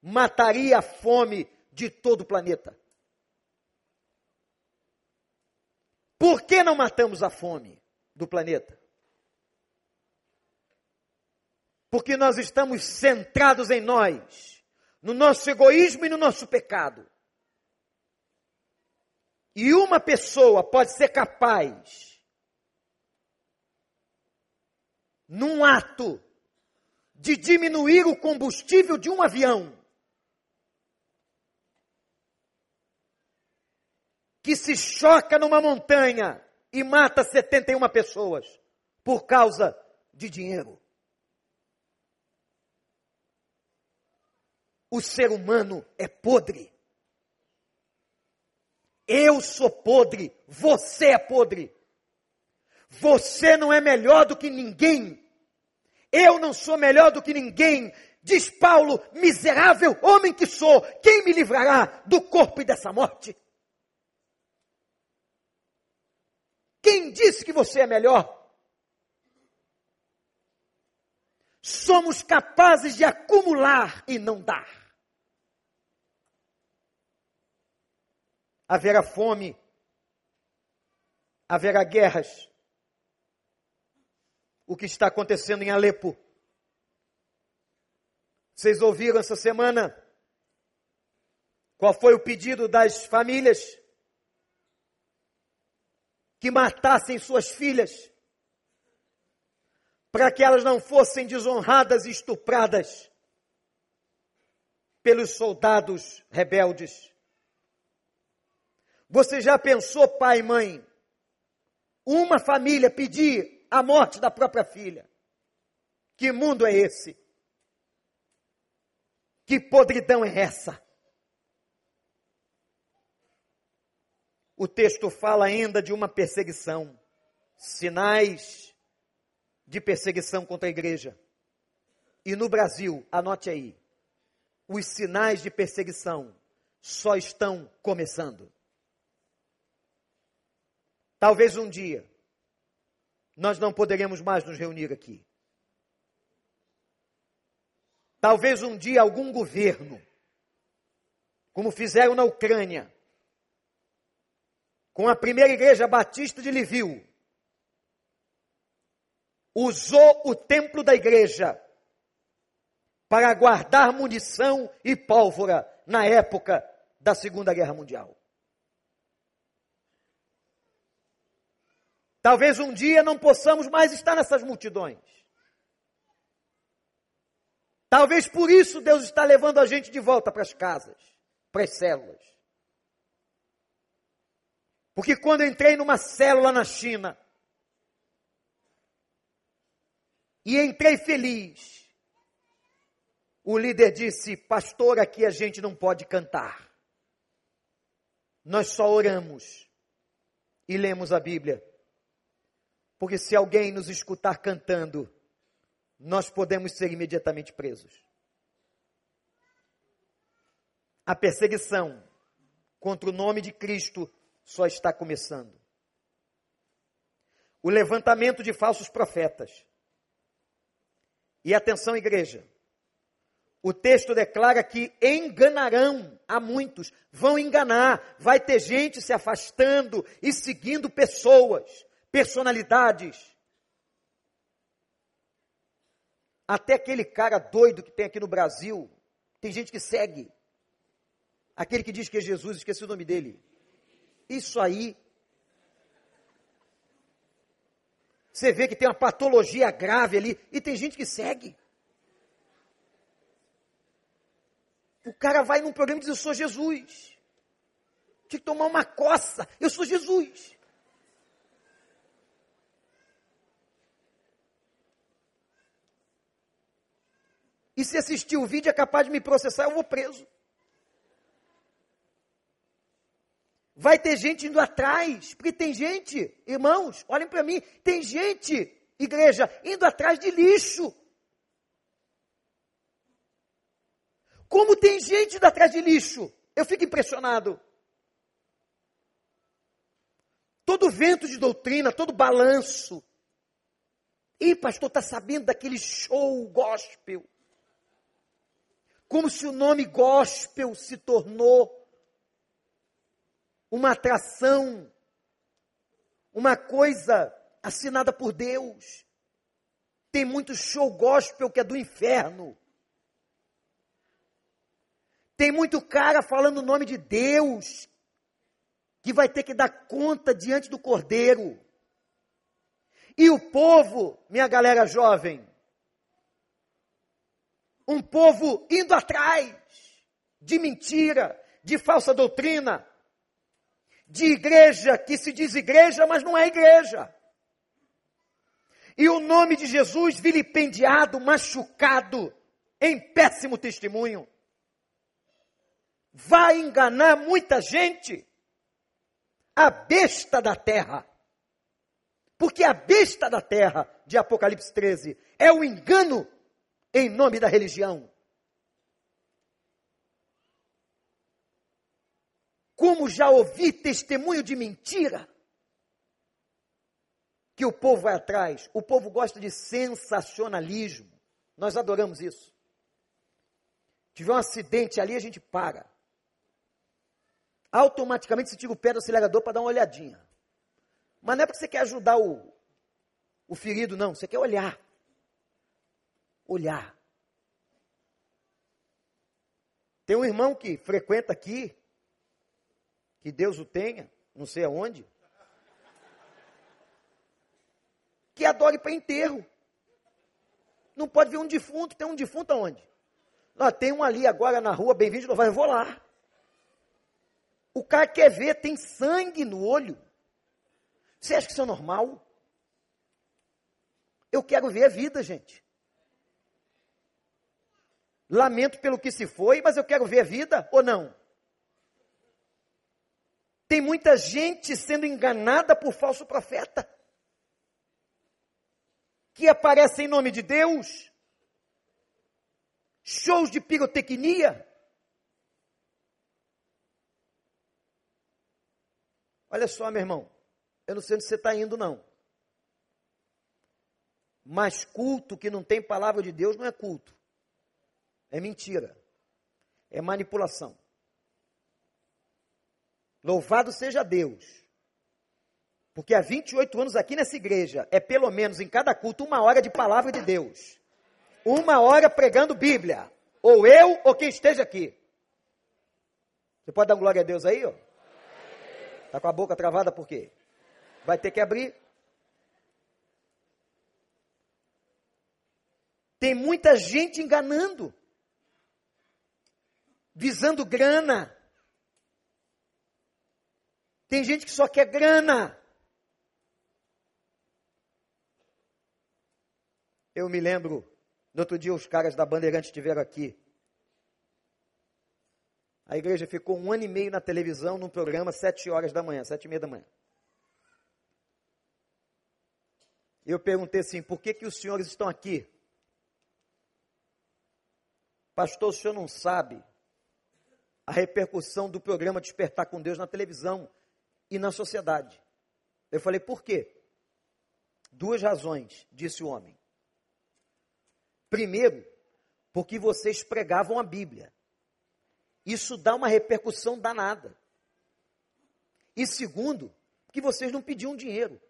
mataria a fome de todo o planeta. Por que não matamos a fome do planeta? Porque nós estamos centrados em nós, no nosso egoísmo e no nosso pecado. E uma pessoa pode ser capaz, num ato, de diminuir o combustível de um avião, que se choca numa montanha e mata 71 pessoas por causa de dinheiro. O ser humano é podre. Eu sou podre, você é podre. Você não é melhor do que ninguém. Eu não sou melhor do que ninguém. Diz Paulo, miserável homem que sou, quem me livrará do corpo e dessa morte? Quem disse que você é melhor? Somos capazes de acumular e não dar. haverá fome, haverá guerras. O que está acontecendo em Alepo. Vocês ouviram essa semana? Qual foi o pedido das famílias? Que matassem suas filhas, para que elas não fossem desonradas e estupradas pelos soldados rebeldes. Você já pensou, pai e mãe, uma família pedir a morte da própria filha? Que mundo é esse? Que podridão é essa? O texto fala ainda de uma perseguição, sinais de perseguição contra a igreja. E no Brasil, anote aí, os sinais de perseguição só estão começando. Talvez um dia nós não poderemos mais nos reunir aqui. Talvez um dia algum governo, como fizeram na Ucrânia, com a primeira igreja batista de Lviv, usou o templo da igreja para guardar munição e pólvora na época da Segunda Guerra Mundial. Talvez um dia não possamos mais estar nessas multidões. Talvez por isso Deus está levando a gente de volta para as casas, para as células. Porque quando entrei numa célula na China, e entrei feliz, o líder disse: Pastor, aqui a gente não pode cantar. Nós só oramos e lemos a Bíblia. Porque se alguém nos escutar cantando, nós podemos ser imediatamente presos. A perseguição contra o nome de Cristo só está começando. O levantamento de falsos profetas. E atenção, igreja. O texto declara que enganarão a muitos, vão enganar, vai ter gente se afastando e seguindo pessoas personalidades. Até aquele cara doido que tem aqui no Brasil, tem gente que segue. Aquele que diz que é Jesus, esqueci o nome dele. Isso aí. Você vê que tem uma patologia grave ali e tem gente que segue. O cara vai num programa e diz: Eu sou Jesus. Tinha que tomar uma coça. Eu sou Jesus. E se assistir o vídeo é capaz de me processar, eu vou preso. Vai ter gente indo atrás, porque tem gente, irmãos, olhem para mim, tem gente, igreja, indo atrás de lixo. Como tem gente indo atrás de lixo? Eu fico impressionado. Todo vento de doutrina, todo balanço. Ih, pastor, está sabendo daquele show gospel? Como se o nome gospel se tornou uma atração, uma coisa assinada por Deus. Tem muito show gospel que é do inferno. Tem muito cara falando o nome de Deus, que vai ter que dar conta diante do cordeiro. E o povo, minha galera jovem, um povo indo atrás de mentira, de falsa doutrina, de igreja que se diz igreja, mas não é igreja. E o nome de Jesus vilipendiado, machucado, em péssimo testemunho, vai enganar muita gente. A besta da terra. Porque a besta da terra, de Apocalipse 13, é o engano em nome da religião. Como já ouvi testemunho de mentira? Que o povo vai atrás. O povo gosta de sensacionalismo. Nós adoramos isso. Tiver um acidente ali, a gente para. Automaticamente se tira o pé do acelerador para dar uma olhadinha. Mas não é porque você quer ajudar o, o ferido, não. Você quer olhar. Olhar. Tem um irmão que frequenta aqui, que Deus o tenha, não sei aonde, que adore para enterro. Não pode ver um defunto, tem um defunto aonde? Não, tem um ali agora na rua, bem-vindo, eu vou lá. O cara quer ver, tem sangue no olho. Você acha que isso é normal? Eu quero ver a vida, gente. Lamento pelo que se foi, mas eu quero ver a vida ou não? Tem muita gente sendo enganada por falso profeta. Que aparece em nome de Deus. Shows de pirotecnia. Olha só, meu irmão. Eu não sei onde você está indo, não. Mas culto que não tem palavra de Deus não é culto. É mentira. É manipulação. Louvado seja Deus. Porque há 28 anos aqui nessa igreja, é pelo menos em cada culto uma hora de palavra de Deus. Uma hora pregando Bíblia. Ou eu, ou quem esteja aqui. Você pode dar glória a Deus aí, ó? Está com a boca travada por quê? Vai ter que abrir. Tem muita gente enganando, visando grana. Tem gente que só quer grana. Eu me lembro, no outro dia os caras da Bandeirante estiveram aqui. A igreja ficou um ano e meio na televisão, num programa, sete horas da manhã, sete e meia da manhã. Eu perguntei assim, por que, que os senhores estão aqui? Pastor, o senhor não sabe a repercussão do programa Despertar com Deus na televisão e na sociedade. Eu falei, por quê? Duas razões, disse o homem. Primeiro, porque vocês pregavam a Bíblia. Isso dá uma repercussão danada. E segundo, que vocês não pediam dinheiro.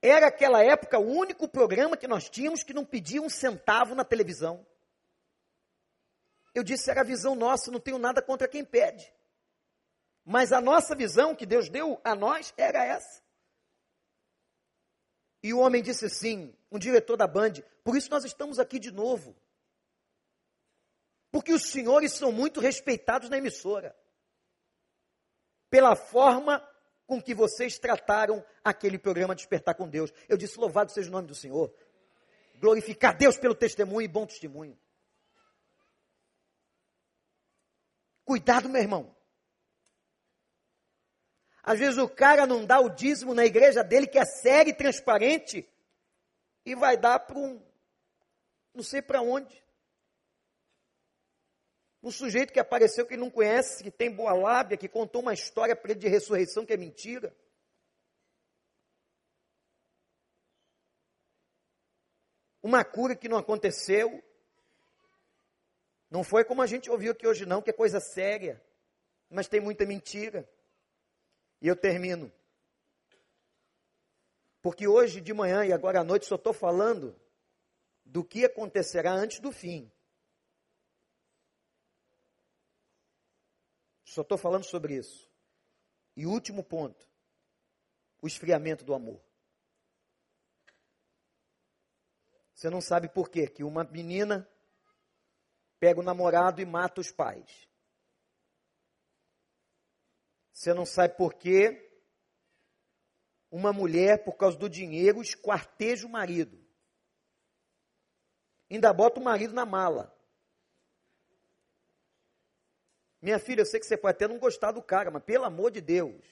Era aquela época o único programa que nós tínhamos que não pedia um centavo na televisão. Eu disse, era a visão nossa, não tenho nada contra quem pede. Mas a nossa visão que Deus deu a nós era essa. E o homem disse assim, um diretor da Band, por isso nós estamos aqui de novo. Porque os senhores são muito respeitados na emissora. Pela forma com que vocês trataram aquele programa Despertar com Deus. Eu disse, louvado seja o nome do Senhor. glorificar Deus pelo testemunho e bom testemunho. Cuidado, meu irmão. Às vezes o cara não dá o dízimo na igreja dele, que é sério e transparente, e vai dar para um, não sei para onde. Um sujeito que apareceu que não conhece, que tem boa lábia, que contou uma história para ele de ressurreição que é mentira. Uma cura que não aconteceu. Não foi como a gente ouviu aqui hoje, não, que é coisa séria. Mas tem muita mentira. E eu termino. Porque hoje de manhã e agora à noite só estou falando do que acontecerá antes do fim. Só estou falando sobre isso. E último ponto: o esfriamento do amor. Você não sabe por quê que uma menina pega o namorado e mata os pais. Você não sabe por quê uma mulher, por causa do dinheiro, esquarteja o marido. Ainda bota o marido na mala. Minha filha, eu sei que você pode até não gostar do cara, mas pelo amor de Deus.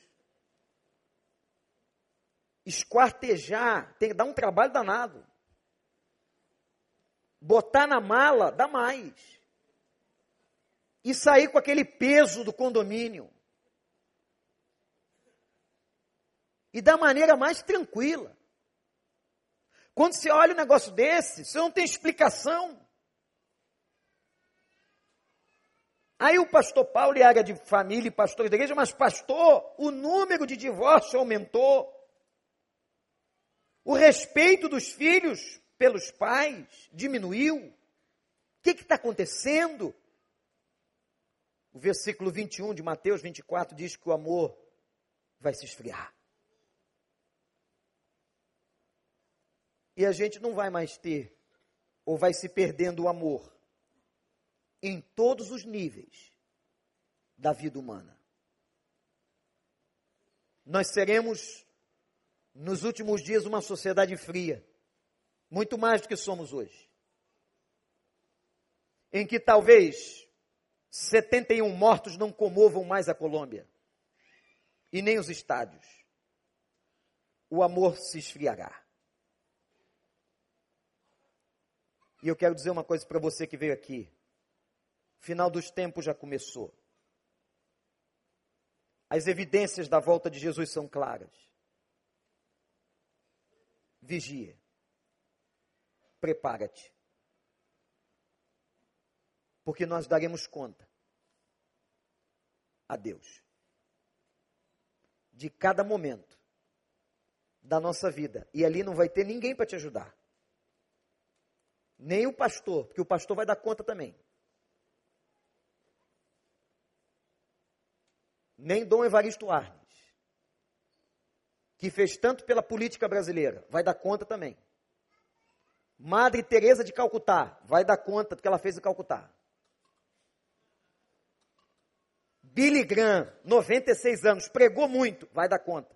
Esquartejar tem que dar um trabalho danado. Botar na mala dá mais. E sair com aquele peso do condomínio. E da maneira mais tranquila. Quando você olha um negócio desse, você não tem explicação. Aí o pastor Paulo e área de família e pastores da igreja, mas pastor, o número de divórcio aumentou. O respeito dos filhos pelos pais diminuiu. O que está acontecendo? O versículo 21 de Mateus 24 diz que o amor vai se esfriar. E a gente não vai mais ter, ou vai se perdendo o amor em todos os níveis da vida humana. Nós seremos, nos últimos dias, uma sociedade fria, muito mais do que somos hoje. Em que talvez 71 mortos não comovam mais a Colômbia e nem os estádios. O amor se esfriará. E eu quero dizer uma coisa para você que veio aqui final dos tempos já começou. As evidências da volta de Jesus são claras. Vigia. Prepara-te. Porque nós daremos conta a Deus de cada momento da nossa vida. E ali não vai ter ninguém para te ajudar. Nem o pastor, porque o pastor vai dar conta também. nem Dom Evaristo Arnes, que fez tanto pela política brasileira, vai dar conta também. Madre Teresa de Calcutá vai dar conta do que ela fez em Calcutá. Billy Graham, 96 anos, pregou muito, vai dar conta.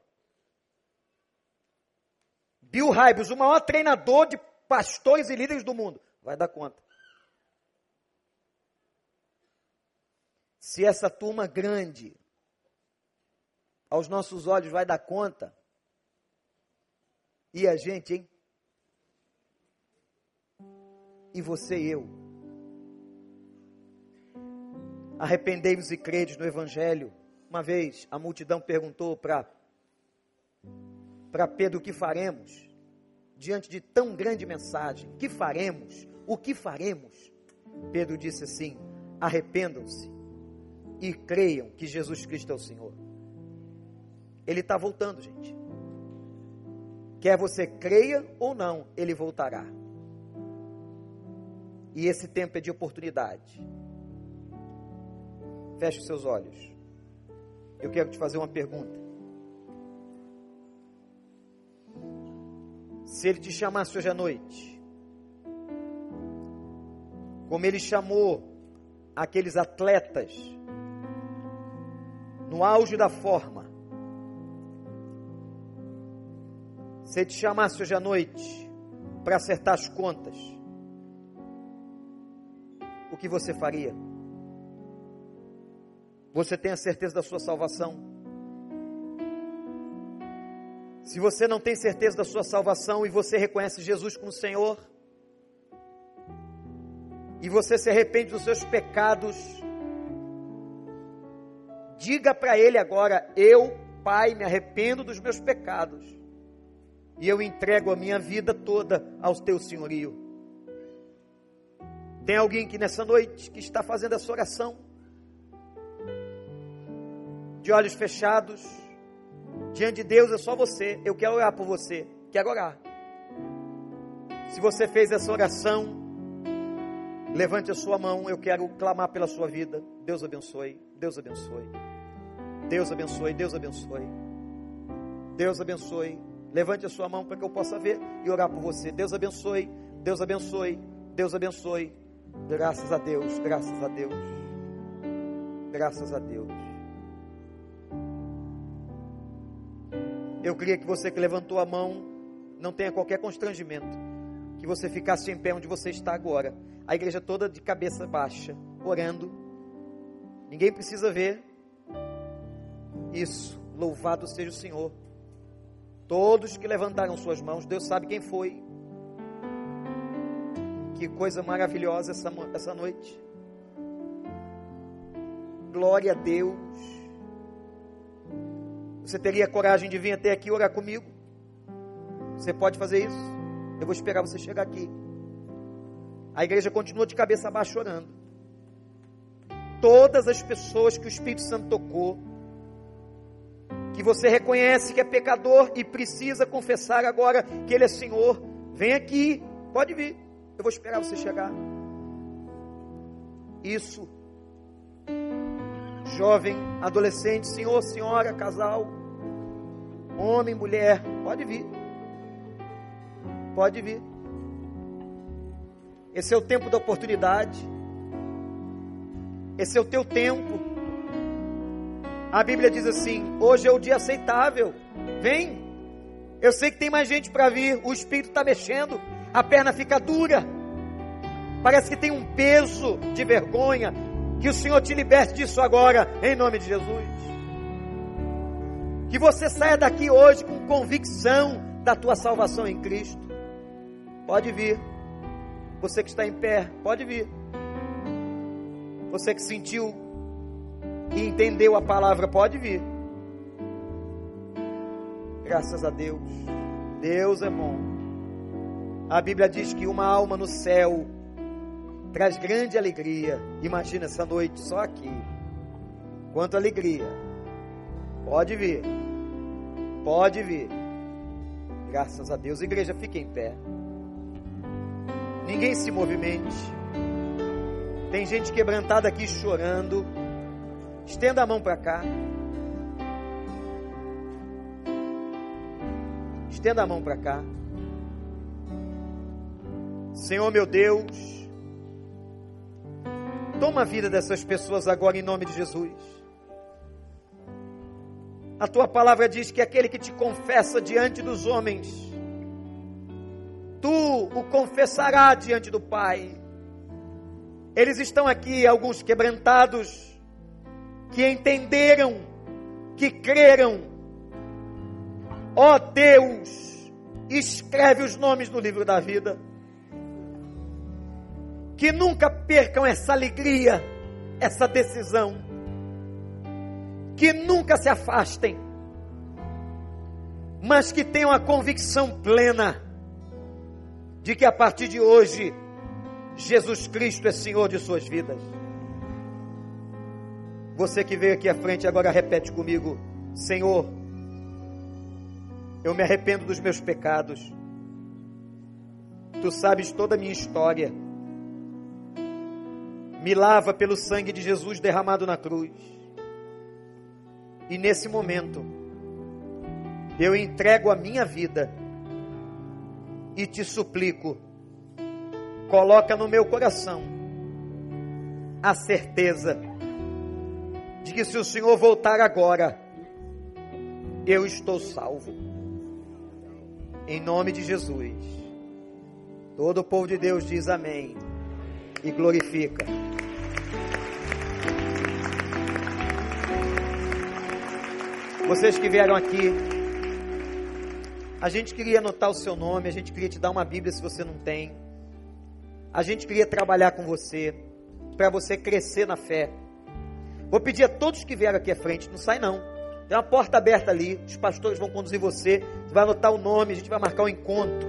Bill Hybels, o maior treinador de pastores e líderes do mundo, vai dar conta. Se essa turma grande aos nossos olhos vai dar conta. E a gente, hein? E você e eu. Arrependei-vos e credes no Evangelho. Uma vez a multidão perguntou para Pedro o que faremos diante de tão grande mensagem. Que faremos? O que faremos? Pedro disse assim: arrependam-se e creiam que Jesus Cristo é o Senhor. Ele está voltando, gente. Quer você creia ou não, ele voltará. E esse tempo é de oportunidade. Feche os seus olhos. Eu quero te fazer uma pergunta. Se ele te chamasse hoje à noite, como ele chamou aqueles atletas no auge da forma, Se ele te chamasse hoje à noite para acertar as contas, o que você faria? Você tem a certeza da sua salvação? Se você não tem certeza da sua salvação e você reconhece Jesus como Senhor, e você se arrepende dos seus pecados, diga para Ele agora: Eu, Pai, me arrependo dos meus pecados, e eu entrego a minha vida toda ao Teu senhorio. Tem alguém aqui nessa noite que está fazendo essa oração? De olhos fechados, Diante de Deus é só você. Eu quero orar por você. Quero orar. Se você fez essa oração, levante a sua mão. Eu quero clamar pela sua vida. Deus abençoe. Deus abençoe. Deus abençoe. Deus abençoe. Deus abençoe. Levante a sua mão para que eu possa ver e orar por você. Deus abençoe. Deus abençoe. Deus abençoe. Graças a Deus. Graças a Deus. Graças a Deus. Eu queria que você que levantou a mão não tenha qualquer constrangimento. Que você ficasse em pé onde você está agora. A igreja toda de cabeça baixa, orando. Ninguém precisa ver. Isso. Louvado seja o Senhor. Todos que levantaram suas mãos, Deus sabe quem foi. Que coisa maravilhosa essa, essa noite. Glória a Deus. Você teria coragem de vir até aqui orar comigo? Você pode fazer isso? Eu vou esperar você chegar aqui. A igreja continua de cabeça baixa orando. Todas as pessoas que o Espírito Santo tocou, que você reconhece que é pecador e precisa confessar agora que Ele é Senhor, vem aqui, pode vir. Eu vou esperar você chegar. Isso. Jovem, adolescente, senhor, senhora, casal, homem, mulher, pode vir. Pode vir. Esse é o tempo da oportunidade. Esse é o teu tempo. A Bíblia diz assim: hoje é o dia aceitável. Vem. Eu sei que tem mais gente para vir. O espírito está mexendo. A perna fica dura. Parece que tem um peso de vergonha. Que o Senhor te liberte disso agora, em nome de Jesus. Que você saia daqui hoje com convicção da tua salvação em Cristo. Pode vir. Você que está em pé, pode vir. Você que sentiu e entendeu a palavra, pode vir. Graças a Deus. Deus é bom. A Bíblia diz que uma alma no céu traz grande alegria. Imagina essa noite só aqui. Quanto alegria. Pode vir. Pode vir. Graças a Deus. Igreja, fique em pé. Ninguém se movimente. Tem gente quebrantada aqui chorando. Estenda a mão para cá. Estenda a mão para cá. Senhor meu Deus, toma a vida dessas pessoas agora em nome de Jesus. A tua palavra diz que aquele que te confessa diante dos homens, tu o confessará diante do Pai. Eles estão aqui, alguns quebrantados, que entenderam, que creram. Ó oh Deus, escreve os nomes no livro da vida. Que nunca percam essa alegria, essa decisão que nunca se afastem, mas que tenham a convicção plena de que a partir de hoje Jesus Cristo é Senhor de suas vidas. Você que veio aqui à frente agora repete comigo: Senhor, eu me arrependo dos meus pecados. Tu sabes toda a minha história. Me lava pelo sangue de Jesus derramado na cruz. E nesse momento, eu entrego a minha vida e te suplico, coloca no meu coração a certeza de que se o Senhor voltar agora, eu estou salvo. Em nome de Jesus. Todo o povo de Deus diz amém e glorifica. Vocês que vieram aqui, a gente queria anotar o seu nome, a gente queria te dar uma Bíblia se você não tem. A gente queria trabalhar com você, para você crescer na fé. Vou pedir a todos que vieram aqui à frente, não sai não. Tem uma porta aberta ali, os pastores vão conduzir você, você vai anotar o nome, a gente vai marcar um encontro.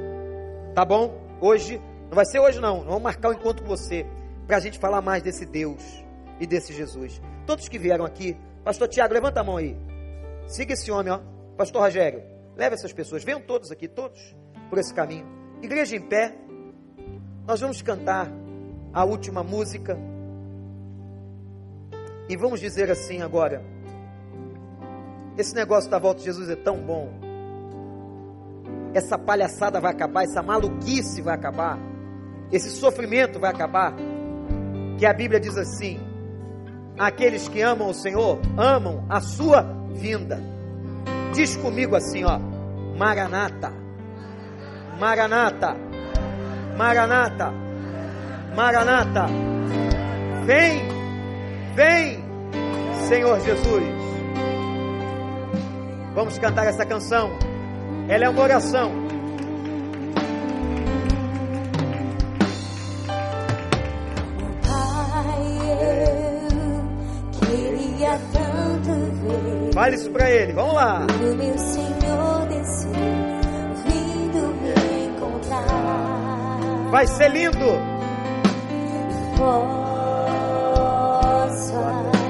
Tá bom? Hoje, não vai ser hoje não, vamos marcar um encontro com você, para a gente falar mais desse Deus e desse Jesus. Todos que vieram aqui, pastor Tiago, levanta a mão aí. Siga esse homem, ó. Pastor Rogério, leve essas pessoas. Venham todos aqui, todos, por esse caminho. Igreja em pé. Nós vamos cantar a última música. E vamos dizer assim agora. Esse negócio da volta de Jesus é tão bom. Essa palhaçada vai acabar, essa maluquice vai acabar. Esse sofrimento vai acabar. Que a Bíblia diz assim: aqueles que amam o Senhor amam a sua vinda. Diz comigo assim, ó: Maranata. Maranata. Maranata. Maranata. Vem. Vem, Senhor Jesus. Vamos cantar essa canção. Ela é uma oração. Fale isso para ele, vamos lá. O meu Senhor desceu, vindo me encontrar. Vai ser lindo. Posso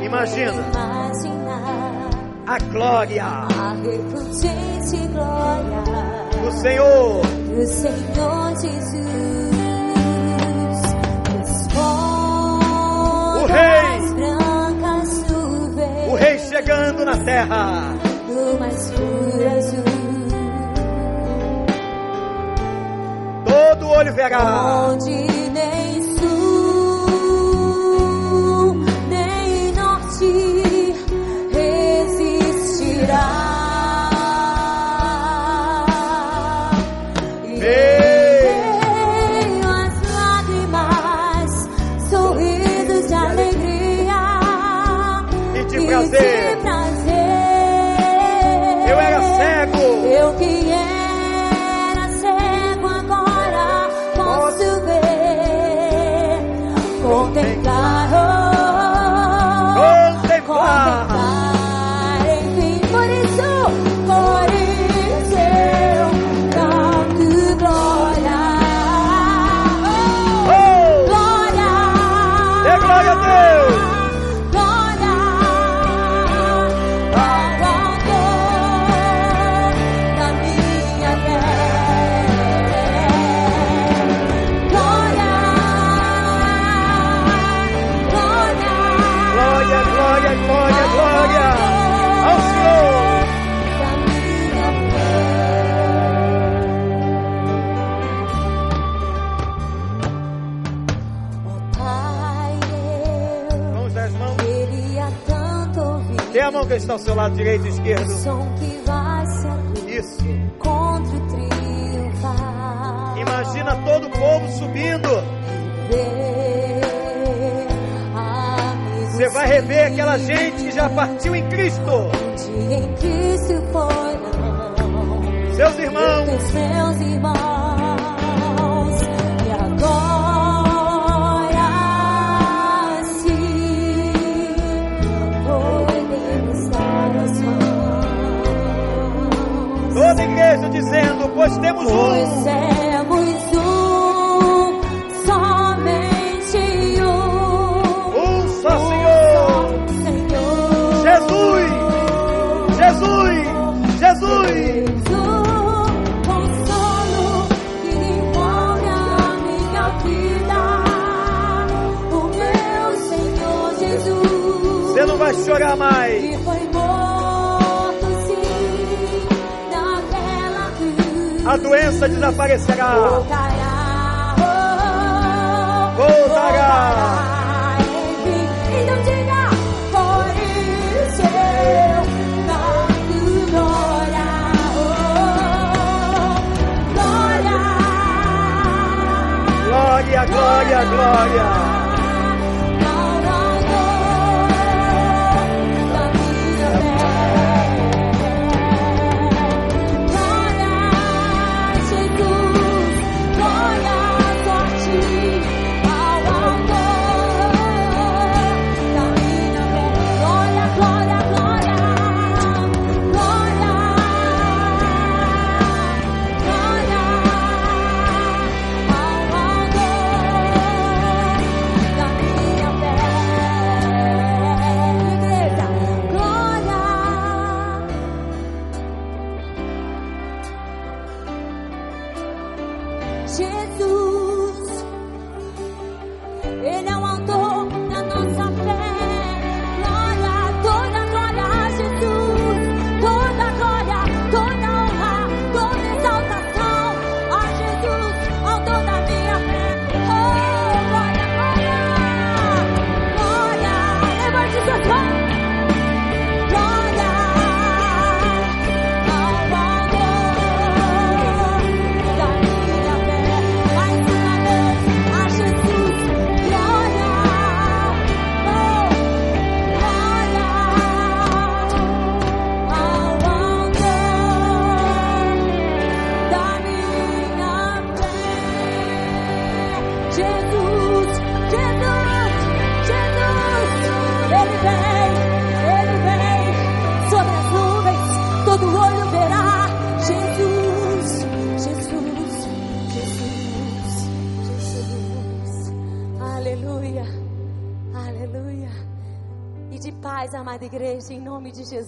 Imagina imaginar a glória a glória do Senhor. do Senhor Jesus. Chegando na terra. do mais puro azul. Todo olho verá. Onde que está ao seu lado direito e esquerdo. Isso. Imagina todo o povo subindo. Você vai rever aquela gente que já partiu em Cristo. seus irmãos Pois temos Pois um. temos um, somente um, Um só Senhor. um só Senhor. Jesus. Jesus. Senhor Jesus. Você não vai chorar mais. a doença desaparecerá. Voltará, oh, voltará. Então diga, por isso eu glória, glória. Glória, glória, glória.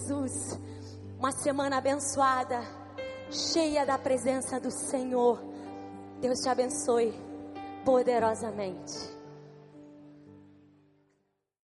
Jesus. Uma semana abençoada, cheia da presença do Senhor. Deus te abençoe poderosamente.